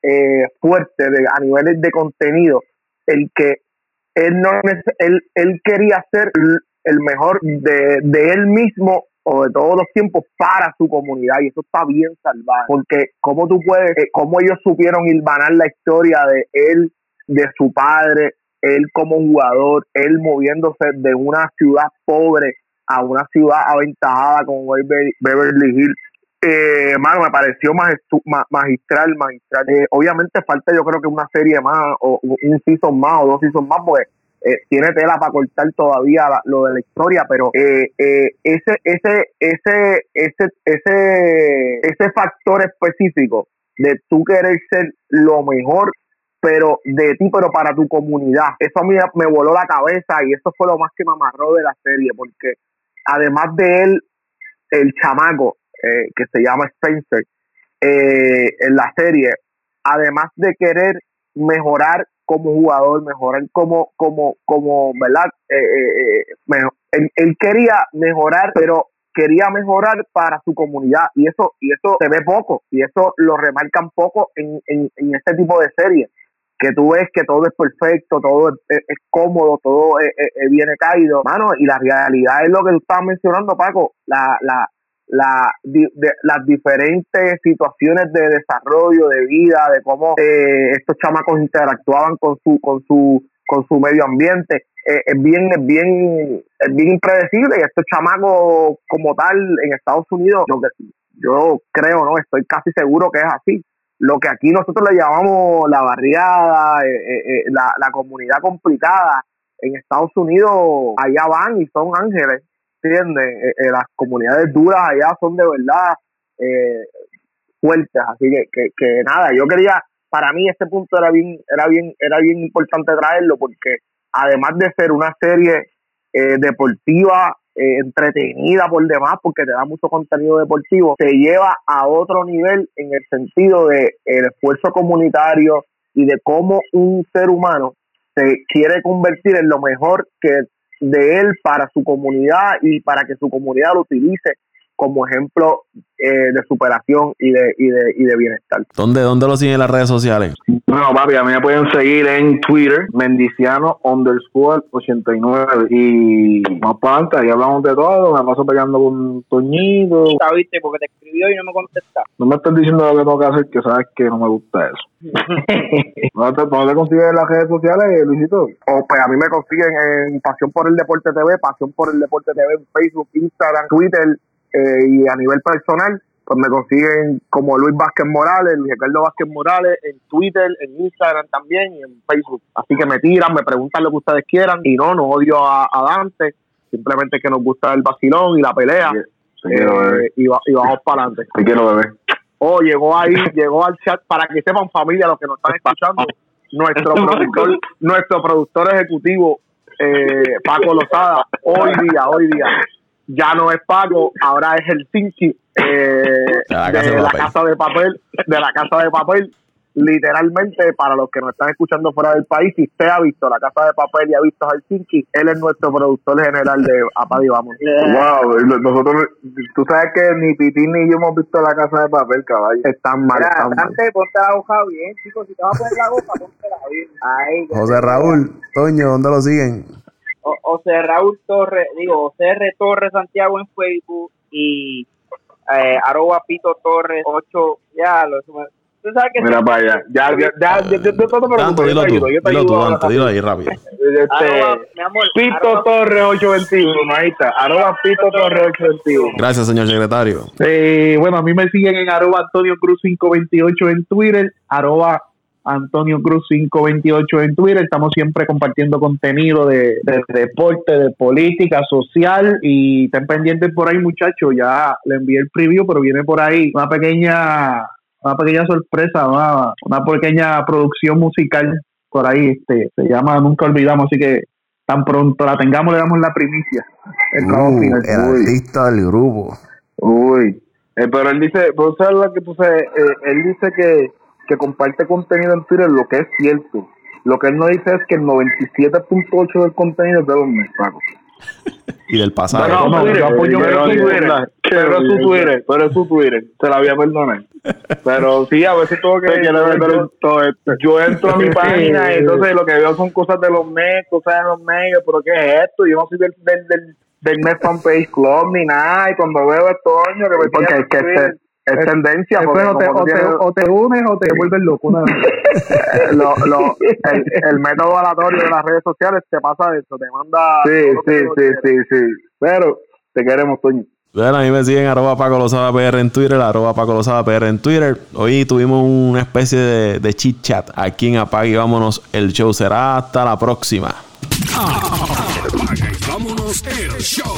eh, fuerte de, a niveles de contenido el que él no él, él quería ser el mejor de, de él mismo o de todos los tiempos para su comunidad y eso está bien salvaje porque cómo tú puedes eh, cómo ellos supieron hilvanar la historia de él de su padre él como jugador él moviéndose de una ciudad pobre a una ciudad aventajada como Beverly Hills eh, mano, me pareció magistral, magistral. Eh, obviamente falta yo creo que una serie más, o un season más, o dos seasons más, pues eh, tiene tela para cortar todavía lo de la historia, pero eh, eh, ese, ese, ese, ese, ese, ese factor específico de tú querer ser lo mejor pero de ti, pero para tu comunidad. Eso a mí me voló la cabeza y eso fue lo más que me amarró de la serie, porque además de él, el chamaco, que se llama Spencer, en la serie, además de querer mejorar como jugador, mejorar como, como, como, ¿verdad? Eh, él, quería mejorar, pero quería mejorar para su comunidad y eso y eso se ve poco y eso lo remarcan poco en, en, este tipo de series que tú ves que todo es perfecto, todo es, cómodo, todo viene caído, mano, y la realidad es lo que tú estabas mencionando, Paco, la, la, la, las diferentes situaciones de desarrollo, de vida, de cómo eh, estos chamacos interactuaban con su, con su, con su medio ambiente. Eh, es bien, es bien, es bien impredecible y estos chamacos como tal en Estados Unidos, que yo creo, no, estoy casi seguro que es así. Lo que aquí nosotros le llamamos la barriada, eh, la, la comunidad complicada, en Estados Unidos allá van y son ángeles eh, eh, las comunidades duras allá son de verdad eh, fuertes, así que, que, nada, yo quería, para mí este punto era bien, era bien, era bien importante traerlo porque además de ser una serie deportiva entretenida por demás porque te da mucho contenido deportivo, te lleva a otro nivel en el sentido de el esfuerzo comunitario y de cómo un ser humano se quiere convertir en lo mejor que de él para su comunidad y para que su comunidad lo utilice como ejemplo eh, de superación y de, y de, y de bienestar. ¿Dónde, ¿Dónde lo siguen en las redes sociales? Bueno, papi, a mí me pueden seguir en Twitter, mendiciano underscore 89. Y más para ahí hablamos de todo. Me paso peleando con Toñito. ¿Viste? Porque te escribió y no me contesta. No me estás diciendo lo que tengo que hacer, que sabes que no me gusta eso. ¿No te, ¿No te consigues en las redes sociales, Luisito? O pues a mí me consiguen en Pasión por el Deporte TV, Pasión por el Deporte TV en Facebook, Instagram, Twitter eh, y a nivel personal, pues me consiguen como Luis Vázquez Morales, Luis Ricardo Vázquez Morales, en Twitter, en Instagram también y en Facebook. Así que me tiran, me preguntan lo que ustedes quieran y no, no odio a, Dante, simplemente que nos gusta el vacilón y la pelea eh, y, vamos para adelante. Te quiero bebé. Oh, llegó ahí, llegó al chat para que sepan familia los que nos están escuchando. Nuestro productor, nuestro productor ejecutivo, eh, Paco Lozada, hoy día, hoy día ya no es pago, ahora es el Tinky eh, de, la casa de papel, de la casa de papel. Literalmente, para los que nos están escuchando fuera del país, si usted ha visto la casa de papel y ha visto a Helsinki, él es nuestro productor general de Apadi Vamos. Wow, nosotros, tú sabes que ni Pitín ni yo hemos visto la casa de papel, caballo. Están mal. están mal. ponte la hoja bien, chicos. Si te vas a poner la hoja, ponte la bien. José Raúl, Toño, ¿dónde lo siguen? José Raúl Torres, digo, José R. Torres Santiago en Facebook y eh, arroba Pito Torres 8, ya, lo, tú sabes que Mira para allá. Ya, ya, ya, ya, ya, Tanto, dilo tú, dilo tú, Dante, dilo ahí rápido. Este, Pito Torres 821, ahí está. Arroba Pito Torres 821. Gracias, señor secretario. Eh, bueno, a mí me siguen en arroba Antonio Cruz 528 en Twitter, arroba Antonio Cruz 528 en Twitter. Estamos siempre compartiendo contenido de, de deporte, de política, social y estén pendientes por ahí, muchachos. Ya le envié el preview, pero viene por ahí una pequeña una pequeña sorpresa, una, una pequeña producción musical por ahí. este Se llama Nunca Olvidamos, así que tan pronto la tengamos le damos la primicia. El Uh, final. el artista del grupo. Uy. Eh, pero él dice, pero sabes lo que tú sabes, Eh, él dice que, que comparte contenido en Twitter, lo que es cierto. Lo que él no dice es que el 97.8 del contenido es de los Paco. Y del pasado. No, no, Twitter, yo apoyo pero es su Twitter, pero es su Twitter, pero es su Twitter, se la voy a perdonar. Pero sí, a veces tengo que yo, yo entro a mi página y entonces lo que veo son cosas de los mes, cosas de los medios, pero ¿qué es esto? Yo no soy del, del, del, del mes fanpage club ni nada, y cuando veo esto, coño, que me Porque es que Twitter, es, es tendencia. porque Después o te, o, tú te, tienes- o te unes o te vuelves loco. una vez. lo, lo, el, el método aleatorio de las redes sociales te pasa eso, te manda. Sí, sí, sí, sí, sí. Pero te queremos, Toño. Bueno, a mí me siguen arroba Paco Lozada PR en Twitter, arroba Paco Lozada PR en Twitter. Hoy tuvimos una especie de, de chit chat aquí en Apague y Vámonos. El show será hasta la próxima. Apaga y vámonos el show.